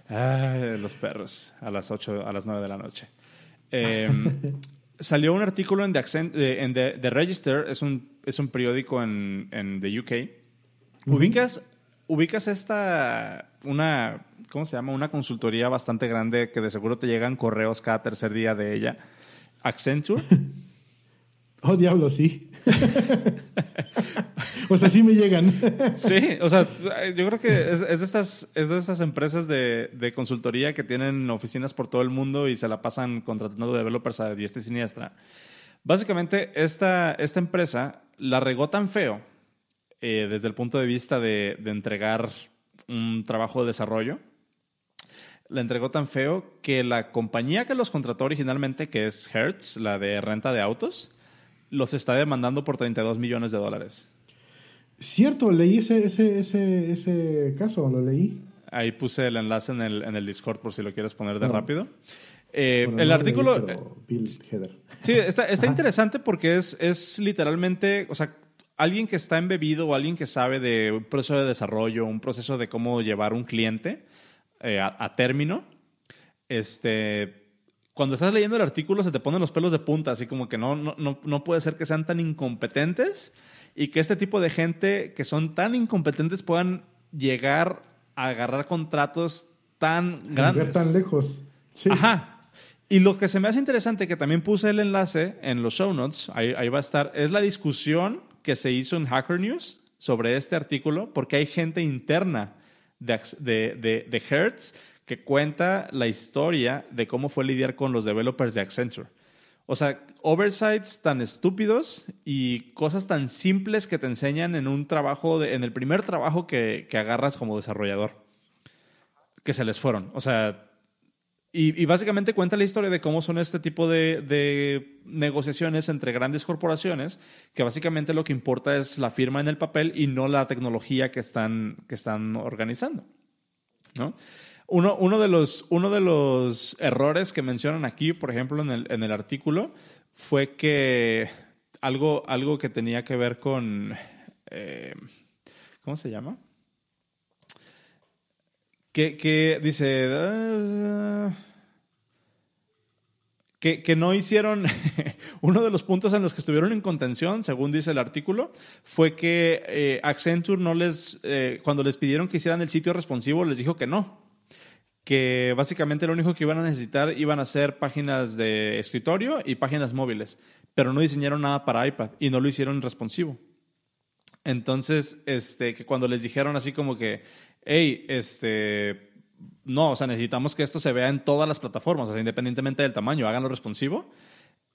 los perros, a las 8, a las 9 de la noche. Em, salió un artículo en The, en The, Register, es un, es un periódico en, en the UK. ¿Ubicas, ubicas esta, una, ¿cómo se llama? Una consultoría bastante grande que de seguro te llegan correos cada tercer día de ella. Accenture.
Oh, diablo, sí. o sea, sí me llegan.
sí, o sea, yo creo que es, de, estas, es de estas empresas de, de, consultoría que tienen oficinas por todo el mundo y se la pasan contratando developers a diestra y siniestra. Básicamente, esta, esta empresa la regó tan feo eh, desde el punto de vista de, de entregar un trabajo de desarrollo la entregó tan feo que la compañía que los contrató originalmente, que es Hertz, la de renta de autos, los está demandando por 32 millones de dólares.
Cierto, leí ese, ese, ese, ese caso, lo leí.
Ahí puse el enlace en el, en el Discord por si lo quieres poner de rápido. Eh, el artículo... Sí, está, está interesante porque es, es literalmente, o sea, alguien que está embebido o alguien que sabe de un proceso de desarrollo, un proceso de cómo llevar un cliente eh, a, término, este, cuando estás leyendo el artículo se te ponen los pelos de punta, así como que no, no, no, puede ser que sean tan incompetentes y que este tipo de gente que son tan incompetentes puedan llegar a agarrar contratos tan grandes.
tan lejos.
Ajá. Y lo que se me hace interesante, que también puse el enlace en los show notes, ahí, ahí va a estar, es la discusión que se hizo en Hacker News sobre este artículo, porque hay gente interna de, de, de, Hertz que cuenta la historia de cómo fue lidiar con los developers de Accenture. O sea, oversights tan estúpidos y cosas tan simples que te enseñan en un trabajo, en el primer trabajo que, que, agarras como desarrollador, que se les fueron. O sea, y, básicamente cuenta la historia de cómo son este tipo de, negociaciones entre grandes corporaciones, que básicamente lo que importa es la firma en el papel y no la tecnología que están, que están organizando. ¿no? Uno, uno, de los, uno de los errores que mencionan aquí, por ejemplo, en el, en el artículo, fue que algo, algo que tenía que ver con... Eh, ¿Cómo se llama? Que, dice... Ah, que, no hicieron, uno de los puntos en los que estuvieron en contención, según dice el artículo, fue que eh, Accenture no les, eh, cuando les pidieron que hicieran el sitio responsivo, les dijo que no, que básicamente lo único que iban a necesitar iban a ser páginas de escritorio y páginas móviles, pero no diseñaron nada para iPad y no lo hicieron responsivo. Entonces, este, que cuando les dijeron así como que, hey, este, no, o sea, necesitamos que esto se vea en todas las plataformas, o sea, independientemente del tamaño, háganlo responsivo.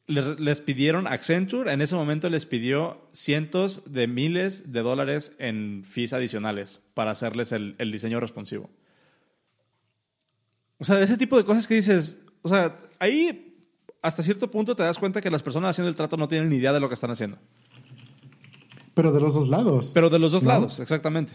Les, pidieron, Accenture en ese momento les pidió cientos de miles de dólares en fees adicionales para hacerles el, el diseño responsivo. O sea, de ese tipo de cosas que dices, o sea, ahí hasta cierto punto te das cuenta que las personas haciendo el trato no tienen ni idea de lo que están haciendo.
Pero de los dos lados.
Pero de los dos lados, exactamente.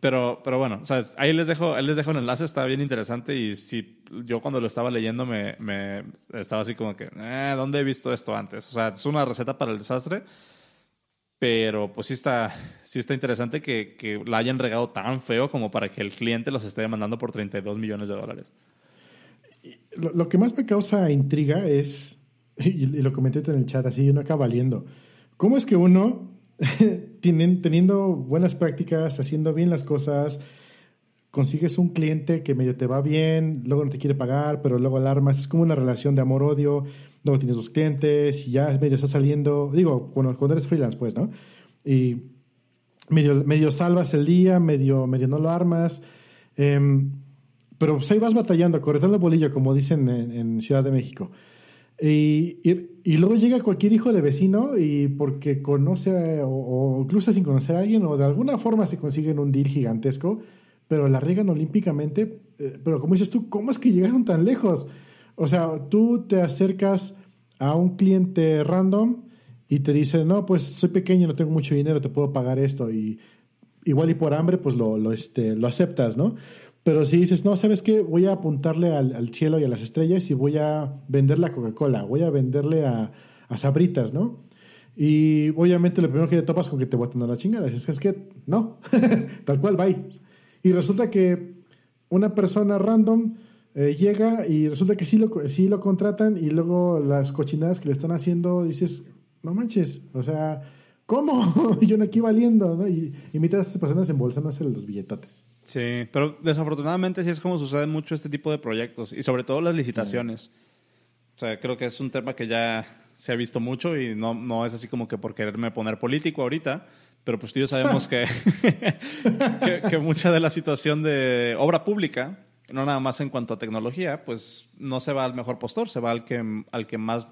Pero, pero bueno, ahí les dejo, ahí les dejo un enlace, está bien interesante y si yo cuando lo estaba leyendo me, me estaba así como que, eh, ¿dónde he visto esto antes? O sea, es una receta para el desastre, pero pues sí está, sí está interesante que, que la hayan regado tan feo como para que el cliente los esté demandando por 32 millones de dólares.
Lo, lo que más me causa intriga es, y, lo comenté en el chat así, uno acaba valiendo, ¿cómo es que uno teniendo buenas prácticas, haciendo bien las cosas, consigues un cliente que medio te va bien, luego no te quiere pagar, pero luego alarmas, es como una relación de amor-odio, luego tienes dos clientes y ya medio está saliendo, digo, cuando, cuando eres freelance, pues, ¿no? Y medio, medio salvas el día, medio, medio no lo armas, em, pero pues ahí vas batallando, corretando bolillo, como dicen en Ciudad de México. Y, y, luego llega cualquier hijo de vecino y porque conoce o, incluso sin conocer a alguien o de alguna forma se consiguen un deal gigantesco, pero la riegan olímpicamente. Eh, pero como dices tú, ¿cómo es que llegaron tan lejos? O sea, tú te acercas a un cliente random y te dice, no, pues soy pequeño, no tengo mucho dinero, te puedo pagar esto. Y igual y por hambre, pues lo, este, lo aceptas, ¿no? Pero si dices, no, ¿sabes qué? Voy a apuntarle al, cielo y a las estrellas y voy a venderle a Coca-Cola, voy a venderle a, Sabritas, ¿no? Y obviamente lo primero que te topas con que te botan a la chingada. Dices, es que no, tal cual, bye. Y resulta que una persona random eh, llega y resulta que sí lo, sí lo contratan y luego las cochinadas que le están haciendo, dices, no manches, o sea, ¿cómo? Yo no aquí valiendo, ¿no? Y, y mientras esas personas embolsándose los billetotes.
Sí, pero desafortunadamente sí es como sucede mucho este tipo de proyectos y sobre todo las licitaciones. O sea, creo que es un tema que ya se ha visto mucho y no, no es así como que por quererme poner político ahorita, pero pues tú y yo sabemos que, que, mucha de la situación de obra pública, no nada más en cuanto a tecnología, pues no se va al mejor postor, se va al que, al que más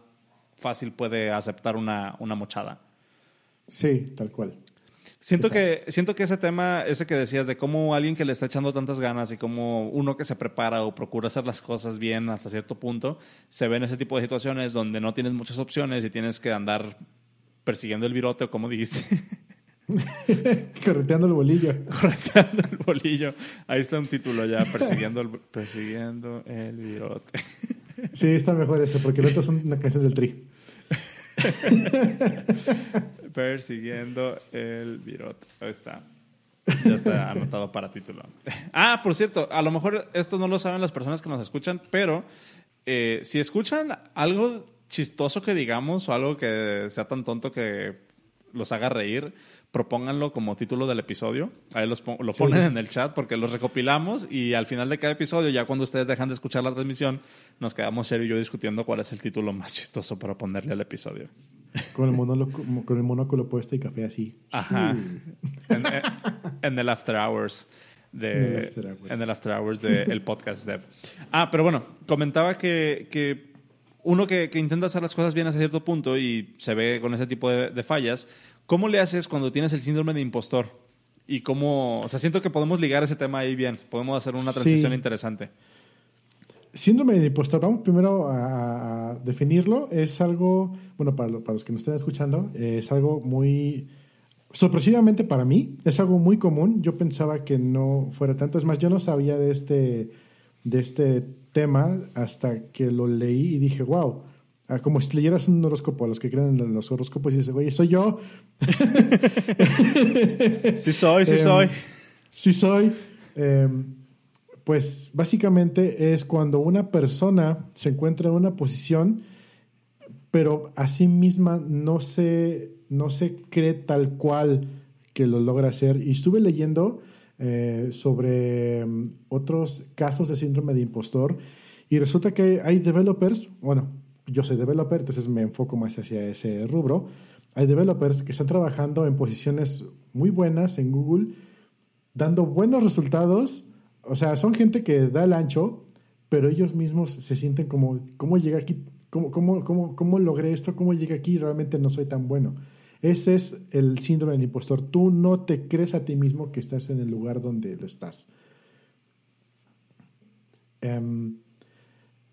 fácil puede aceptar una, una mochada.
Sí, tal cual.
Siento que, siento que ese tema, ese que decías de cómo alguien que le está echando tantas ganas y cómo uno que se prepara o procura hacer las cosas bien hasta cierto punto, se ve en ese tipo de situaciones donde no tienes muchas opciones y tienes que andar persiguiendo el virote o como dijiste.
Correteando el bolillo.
Correteando el bolillo. Ahí está un título ya, persiguiendo el, persiguiendo el virote.
Sí, está mejor ese, porque el otro es una canción del tri.
Persiguiendo el virote. Ahí está. Ya está anotado para título. Ah, por cierto, a lo mejor esto no lo saben las personas que nos escuchan, pero eh, si escuchan algo chistoso que digamos o algo que sea tan tonto que los haga reír, propónganlo como título del episodio. Ahí los, lo ponen en el chat porque los recopilamos y al final de cada episodio, ya cuando ustedes dejan de escuchar la transmisión, nos quedamos serio y yo discutiendo cuál es el título más chistoso para ponerle al episodio.
Con el, con el monóculo puesto y café así.
Ajá. en, el After Hours. De, en el After Hours del podcast Dev. Ah, pero bueno, comentaba que, que uno que, que, intenta hacer las cosas bien hasta cierto punto y se ve con ese tipo de, de fallas, ¿cómo le haces cuando tienes el síndrome de impostor? Y cómo, o sea, siento que podemos ligar ese tema ahí bien, podemos hacer una transición interesante.
Síndrome de impostor, vamos primero a, definirlo. Es algo, bueno, para, para, los que nos estén escuchando, es algo muy, sorpresivamente para mí, es algo muy común. Yo pensaba que no fuera tanto. Es más, yo no sabía de este, de este tema hasta que lo leí y dije, wow. Ah, como si leyeras un horóscopo a los que creen en los horóscopos y dices, oye, soy yo.
sí soy, sí em, soy.
Sí soy. Eh, pues básicamente es cuando una persona se encuentra en una posición, pero a sí misma no se, no se cree tal cual que lo logra hacer. Y estuve leyendo eh, sobre mm, otros casos de síndrome de impostor y resulta que hay developers, bueno, yo soy developer, entonces me enfoco más hacia ese rubro. Hay developers que están trabajando en posiciones muy buenas en Google, dando buenos resultados o sea, son gente que da el ancho, pero ellos mismos se sienten como, ¿cómo llegué aquí? ¿Cómo, cómo, cómo, cómo logré esto? ¿Cómo llegué aquí? Realmente no soy tan bueno. Ese es el síndrome del impostor. Tú no te crees a ti mismo que estás en el lugar donde lo estás. Um,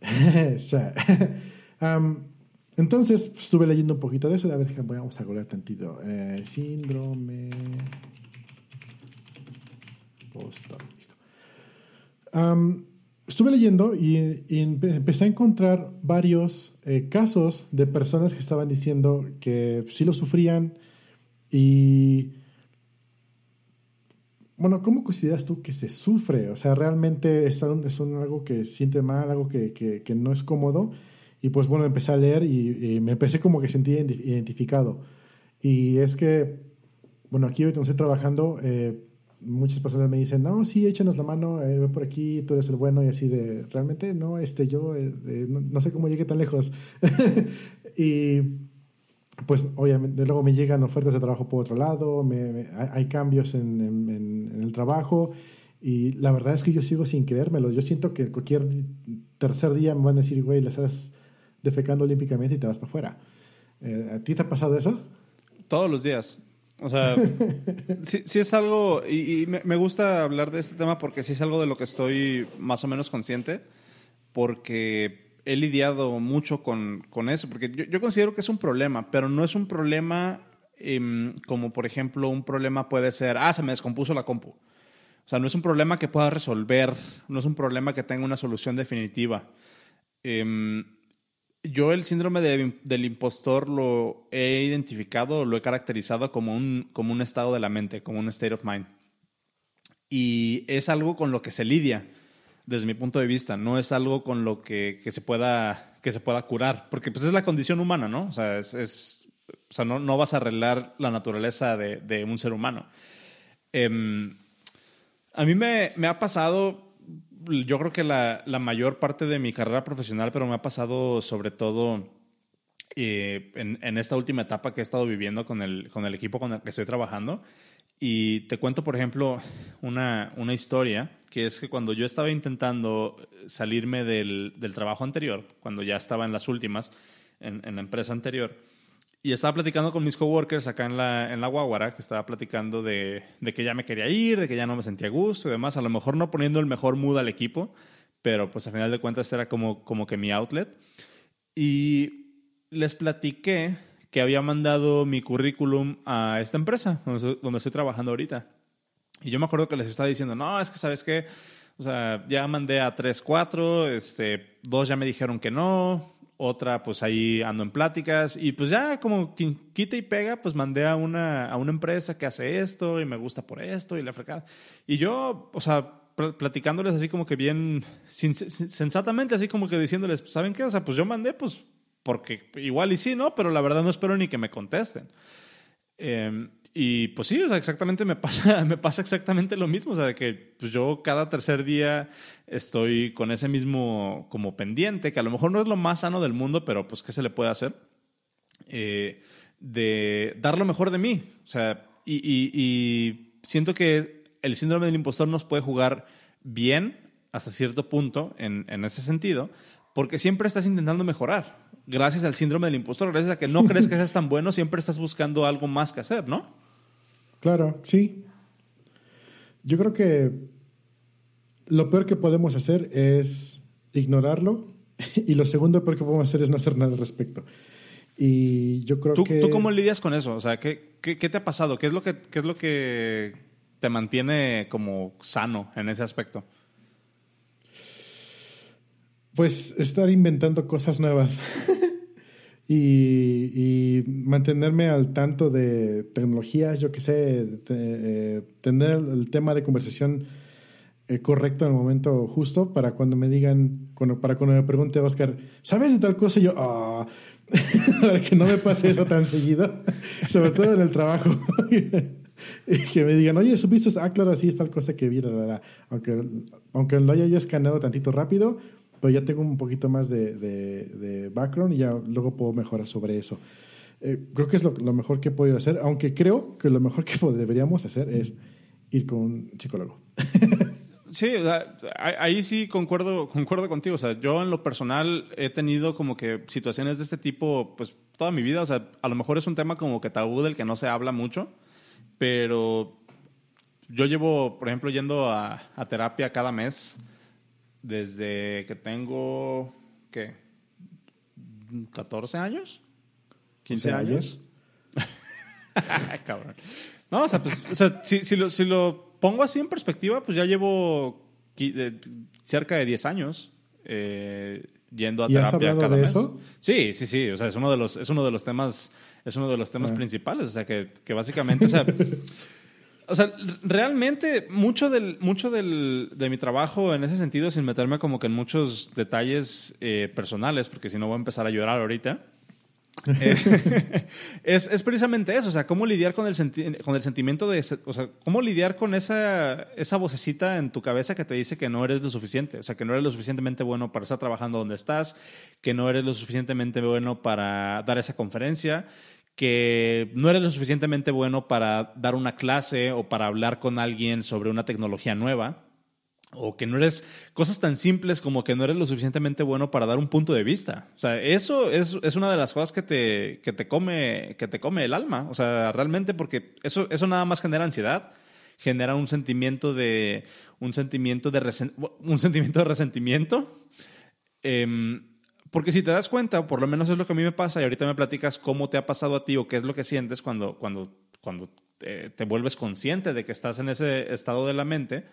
entonces, estuve leyendo un poquito de eso. A ver, vamos a golear tantito. Eh, síndrome impostor estuve leyendo y, empecé a encontrar varios eh, casos de personas que estaban diciendo que sí lo sufrían y... Bueno, ¿cómo consideras tú que se sufre? O sea, realmente es, algo que siente mal, algo que, no es cómodo. Y pues bueno, empecé a leer y, me empecé como que sentía identificado. Y es que, bueno, aquí hoy estoy trabajando, eh, muchas personas me dicen, no, sí, échanos la mano, eh, por aquí, tú eres el bueno, y así de, realmente no, este, yo eh, eh, no, sé cómo llegué tan lejos. y pues obviamente luego me llegan ofertas de trabajo por otro lado, me, hay cambios en, en, el trabajo y la verdad es que yo sigo sin creérmelo. Yo siento que cualquier tercer día me van a decir, güey, le estás defecando olímpicamente y te vas para afuera. ¿A ti te ha pasado eso?
Todos los días. O sea, sí, es algo, y, me, gusta hablar de este tema porque sí es algo de lo que estoy más o menos consciente, porque he lidiado mucho con, eso, porque yo, considero que es un problema, pero no es un problema em, como, por ejemplo, un problema puede ser, ah, se me descompuso la compu. O sea, no es un problema que pueda resolver, no es un problema que tenga una solución definitiva. Eh, yo el síndrome del impostor lo he identificado, lo he caracterizado como un, como un estado de la mente, como un state of mind. Y es algo con lo que se lidia, desde mi punto de vista, no es algo con lo que, que se, pueda, que se pueda curar, porque pues es la condición humana, ¿no? O sea, es, o sea no, no, vas a arreglar la naturaleza de, de un ser humano. Em, a mí me, me ha pasado yo creo que la, mayor parte de mi carrera profesional, pero me ha pasado sobre todo en, en, esta última etapa que he estado viviendo con el, con el equipo con el que estoy trabajando. Y te cuento, por ejemplo, una, una historia, que es que cuando yo estaba intentando salirme del, del trabajo anterior, cuando ya estaba en las últimas, en, en, la empresa anterior, y estaba platicando con mis coworkers acá en la, en la Guaguara, que estaba platicando de, de, que ya me quería ir, de que ya no me sentía a gusto y demás, a lo mejor no poniendo el mejor mood al equipo, pero pues a final de cuentas era como, como que mi outlet. Y les platiqué que había mandado mi currículum a esta empresa donde estoy, trabajando ahorita. Y yo me acuerdo que les estaba diciendo, no, es que sabes qué, o sea, ya mandé a tres, cuatro, este, dos ya me dijeron que no, otra pues ahí ando en pláticas y pues ya como quita y pega, pues mandé a una, a una empresa que hace esto y me gusta por esto y la fregada. Y yo, o sea, platicándoles así como que bien sensatamente, así como que diciéndoles, ¿saben qué? O sea, pues yo mandé, pues porque igual y sí, ¿no? Pero la verdad no espero ni que me contesten. Em, y pues sí, o sea, exactamente me pasa, me pasa exactamente lo mismo, o sea, de que pues yo cada tercer día estoy con ese mismo como pendiente, que a lo mejor no es lo más sano del mundo, pero pues ¿qué se le puede hacer? Eh, de dar lo mejor de mí, o sea, y, y siento que el síndrome del impostor nos puede jugar bien hasta cierto punto en, en ese sentido, porque siempre estás intentando mejorar gracias al síndrome del impostor, gracias a que no crees que seas tan bueno, siempre estás buscando algo más que hacer, ¿no?
Claro, sí. Yo creo que lo peor que podemos hacer es ignorarlo y lo segundo peor que podemos hacer es no hacer nada al respecto. Y yo creo que...
¿Tú cómo lidias con eso? O sea, ¿qué, qué, qué te ha pasado? ¿Qué es, lo que, ¿Qué es lo que te mantiene como sano en ese aspecto?
Pues estar inventando cosas nuevas y, mantenerme al tanto de tecnologías, yo qué sé, eh, tener el tema de conversación eh, correcto en el momento justo para cuando me digan, cuando, para cuando me pregunte Oscar, ¿sabes de tal cosa? Y yo, ah, para que no me pase eso tan seguido, sobre todo en el trabajo. que me digan, oye, ¿supiste? Ah, claro, sí, es tal cosa que vi, aunque, aunque lo haya yo escaneado tantito rápido, pero ya tengo un poquito más de, de, background y ya luego puedo mejorar sobre eso. Eh, creo que es lo, lo, mejor que he podido hacer, aunque creo que lo mejor que deberíamos hacer es ir con un psicólogo.
Sí, ahí sí concuerdo, concuerdo contigo. O sea, yo en lo personal he tenido como que situaciones de este tipo, pues toda mi vida. O sea, a lo mejor es un tema como que tabú del que no se habla mucho, pero yo llevo, por ejemplo, yendo a, a terapia cada mes desde que tengo, ¿qué? ¿14 años? ¿15 años? Cabrón. No, o sea, pues, o sea, si, si, lo, si, lo, pongo así en perspectiva, pues ya llevo cerca de 10 años eh, yendo a terapia cada mes. Eso? Sí, sí, sí. O sea, es uno de los, es uno de los temas, es uno de los temas ah. principales. O sea, que, que básicamente, o sea, O sea, realmente mucho, del, mucho del, de mi trabajo en ese sentido, sin meterme como que en muchos detalles eh, personales, porque si no voy a empezar a llorar ahorita, eh, es, es, precisamente eso, o sea, cómo lidiar con el, con el sentimiento de, o sea, cómo lidiar con esa, esa vocecita en tu cabeza que te dice que no eres lo suficiente, o sea, que no eres lo suficientemente bueno para estar trabajando donde estás, que no eres lo suficientemente bueno para dar esa conferencia, que no eres lo suficientemente bueno para dar una clase o para hablar con alguien sobre una tecnología nueva, o que no eres cosas tan simples como que no eres lo suficientemente bueno para dar un punto de vista. O sea, eso es, es una de las cosas que te, que, te come, que te come el alma. O sea, realmente porque eso, eso nada más genera ansiedad, genera un sentimiento de, un sentimiento de, un sentimiento de resentimiento. Eh, porque si te das cuenta, por lo menos es lo que a mí me pasa, y ahorita me platicas cómo te ha pasado a ti o qué es lo que sientes cuando, cuando, cuando te, te vuelves consciente de que estás en ese estado de la mente.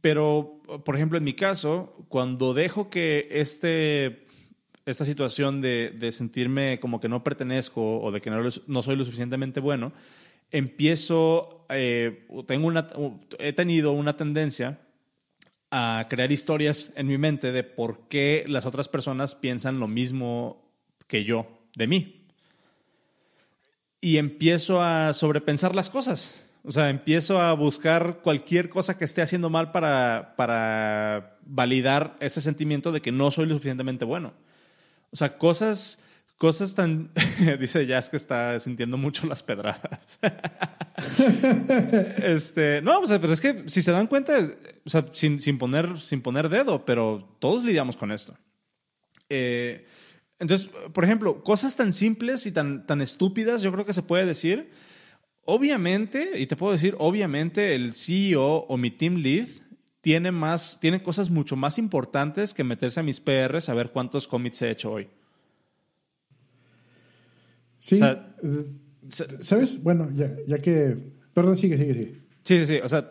Pero, por ejemplo, en mi caso, cuando dejo que este, esta situación de, de sentirme como que no pertenezco o de que no, no soy lo suficientemente bueno, empiezo, eh, tengo una, he tenido una tendencia a crear historias en mi mente de por qué las otras personas piensan lo mismo que yo de mí. Y empiezo a sobrepensar las cosas. O sea, empiezo a buscar cualquier cosa que esté haciendo mal para, para validar ese sentimiento de que no soy lo suficientemente bueno. O sea, cosas cosas tan... dice Jazz que está sintiendo mucho las pedradas. este, no, o sea, pero es que si se dan cuenta, o sea, sin, sin, poner, sin poner dedo, pero todos lidiamos con esto. Eh, entonces, por ejemplo, cosas tan simples y tan, tan estúpidas, yo creo que se puede decir. Obviamente, y te puedo decir, obviamente el CEO o mi team lead tiene más, tiene cosas mucho más importantes que meterse a mis PRs a ver cuántos commits he hecho hoy.
Sí. Eh, ¿Sabes? Bueno, ya, ya, que. Perdón, sigue, sigue, sigue.
Sí, sí, sí. O sea,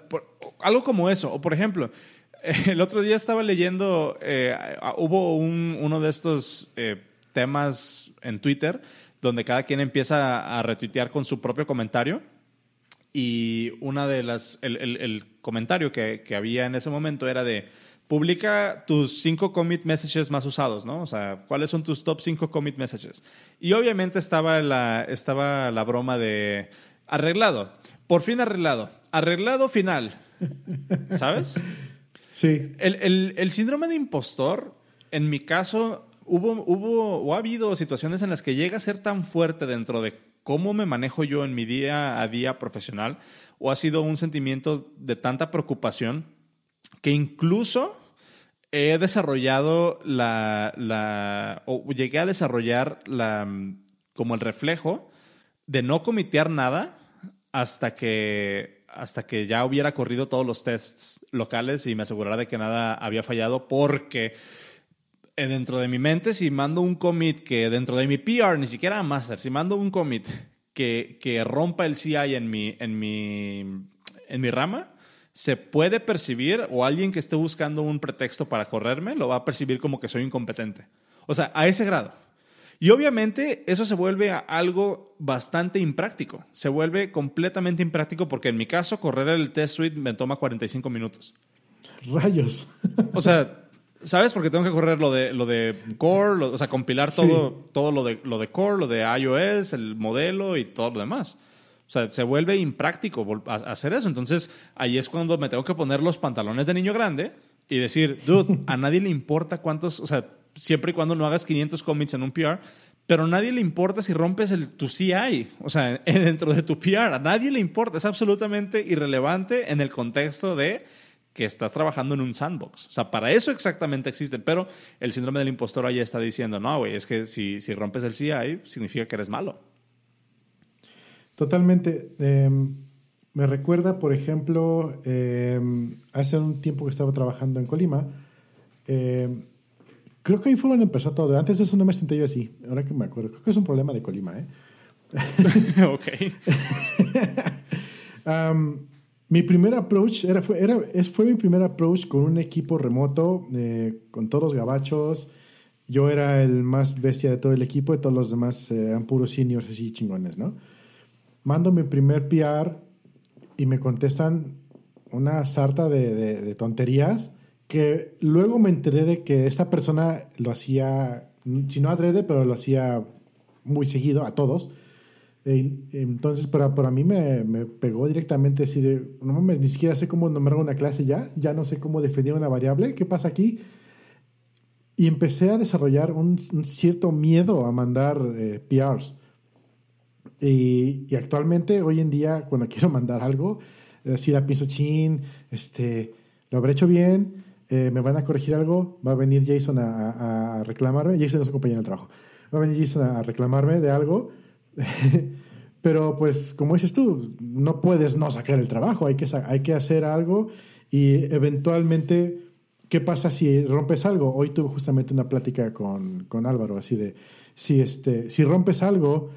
algo como eso. O por ejemplo, el otro día estaba leyendo. Eh, hubo un, uno de estos eh, temas en Twitter donde cada quien empieza a retuitear con su propio comentario. Y una de las. El, el, el comentario que, que había en ese momento era de publica tus cinco commit messages más usados, ¿no? O sea, ¿cuáles son tus top cinco commit messages? Y obviamente estaba la, estaba la broma de arreglado, por fin arreglado, arreglado final, ¿sabes?
Sí.
El, el, síndrome de impostor, en mi caso, hubo, hubo o ha habido situaciones en las que llega a ser tan fuerte dentro de cómo me manejo yo en mi día a día profesional, o ha sido un sentimiento de tanta preocupación que incluso he desarrollado la, la, o llegué a desarrollar la, como el reflejo de no comitear nada hasta que, hasta que ya hubiera corrido todos los tests locales y me asegurara de que nada había fallado porque eh, dentro de mi mente si mando un commit que dentro de mi PR, ni siquiera a master, si mando un commit que, que rompa el CI en mi, en mi, en mi rama, se puede percibir, o alguien que esté buscando un pretexto para correrme, lo va a percibir como que soy incompetente. O sea, a ese grado. Y obviamente eso se vuelve algo bastante impráctico. Se vuelve completamente impráctico porque en mi caso correr el test suite me toma 45 minutos.
Rayos.
O sea, ¿sabes? Porque tengo que correr lo de, lo de Core, o sea, compilar todo, todo lo, de, lo de Core, lo de iOS, el modelo y todo lo demás. O sea, se vuelve impráctico hacer eso. Entonces, ahí es cuando me tengo que poner los pantalones de niño grande y decir, dude, a nadie le importa cuántos, o sea, siempre y cuando no hagas 500 commits en un PR, pero a nadie le importa si rompes el, tu CI, o sea, dentro de tu PR, a nadie le importa, es absolutamente irrelevante en el contexto de que estás trabajando en un sandbox. O sea, para eso exactamente existe, pero el síndrome del impostor ahí está diciendo, no, güey, es que si, si rompes el CI, significa que eres malo.
Totalmente. Em, me recuerda, por ejemplo, em, hace un tiempo que estaba trabajando en Colima. Em, creo que ahí fue donde empezó todo. Antes de eso no me sentía yo así. Ahora que me acuerdo. Creo que es un problema de Colima, ¿eh?
ok.
mi primer approach era, fue, era, fue mi primer approach con un equipo remoto, eh, con todos los gabachos. Yo era el más bestia de todo el equipo y todos los demás eh, eran puros seniors así chingones, ¿no? Mando mi primer PR y me contestan una sarta de, tonterías que luego me enteré de que esta persona lo hacía, si no adrede, pero lo hacía muy seguido a todos. E, entonces, para, para mí me, pegó directamente decir, no mames, ni siquiera sé cómo nombrar una clase ya, ya no sé cómo definir una variable, ¿qué pasa aquí? Y empecé a desarrollar un, cierto miedo a mandar eh, PRs. Y, actualmente, hoy en día, cuando quiero mandar algo, eh, si la pienso, chin, este, lo habré hecho bien, eh, me van a corregir algo, va a venir Jason a, reclamarme. Jason es un compañero de trabajo. Va a venir Jason a reclamarme de algo. Pero pues, como dices tú, no puedes no sacar el trabajo, hay que, hay que hacer algo y eventualmente, ¿qué pasa si rompes algo? Hoy tuve justamente una plática con, con Álvaro, así de, si, este, si rompes algo,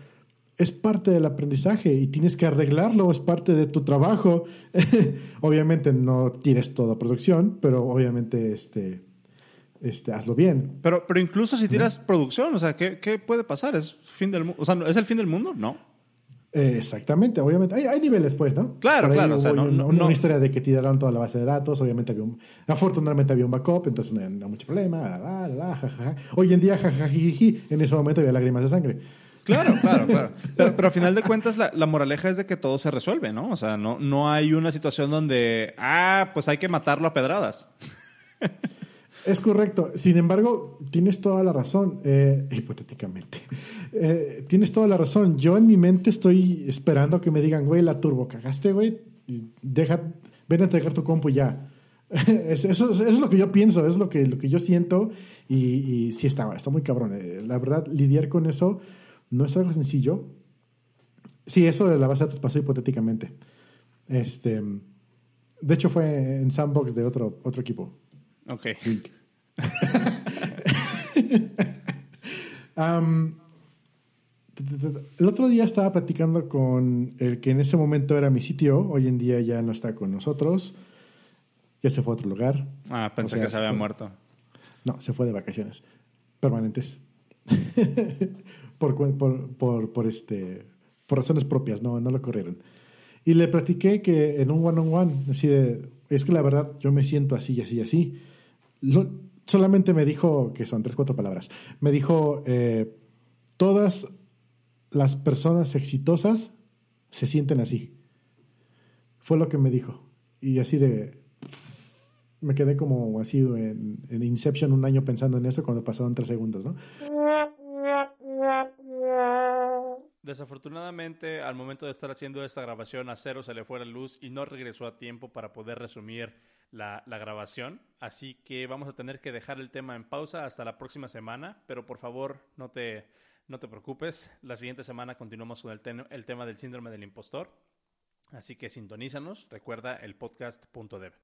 es parte del aprendizaje y tienes que arreglarlo, es parte de tu trabajo. obviamente no tienes toda producción, pero obviamente este, este, hazlo bien.
Pero, pero incluso si tiras producción, o sea, ¿qué, ¿qué, puede pasar? ¿Es, fin del, o sea, ¿Es el fin del mundo? No.
Eh, exactamente, obviamente. Hay, hay, niveles, pues, ¿no?
Claro, claro. O sea, no,
una, historia de que tiraron toda la base de datos, obviamente había un, afortunadamente había un backup, entonces no había mucho problema. Hoy en día, jajajiji, en ese momento había lágrimas de sangre.
Claro, claro, claro. Pero, pero a final de cuentas la, moraleja es de que todo se resuelve, ¿no? O sea, no, no hay una situación donde, ah, pues hay que matarlo a pedradas.
Es correcto. Sin embargo, tienes toda la razón, eh, hipotéticamente. Eh, tienes toda la razón. Yo en mi mente estoy esperando que me digan, güey, la turbo cagaste, güey. Deja, ven a entregar tu compu ya. eso, es lo que yo pienso, es lo que, lo que yo siento. Y, y sí, está, está muy cabrón. Eh, la verdad, lidiar con eso no es algo sencillo. Sí, eso de la base de datos pasó hipotéticamente. Este, de hecho, fue en sandbox de otro, otro equipo.
Ok.
el otro día estaba platicando con el que en ese momento era mi sitio, hoy en día ya no está con nosotros, ya se fue a otro lugar.
Ah, pensé que se, había muerto.
No, se fue de vacaciones permanentes. por, por, por, este, por razones propias, no, no lo corrieron. Y le platiqué que en un one-on-one, así de, es que la verdad yo me siento así, así, así solamente me dijo, que son tres, cuatro palabras, me dijo, eh, todas las personas exitosas se sienten así. Fue lo que me dijo. Y así de... Me quedé como así en, en Inception un año pensando en eso cuando pasaron tres segundos, ¿no?
Desafortunadamente, al momento de estar haciendo esta grabación, a Cero se le fue la luz y no regresó a tiempo para poder resumir la, grabación. Así que vamos a tener que dejar el tema en pausa hasta la próxima semana, pero por favor no te, no te preocupes. La siguiente semana continuamos con el, el tema del síndrome del impostor. Así que sintonízanos. Recuerda el podcast.dev.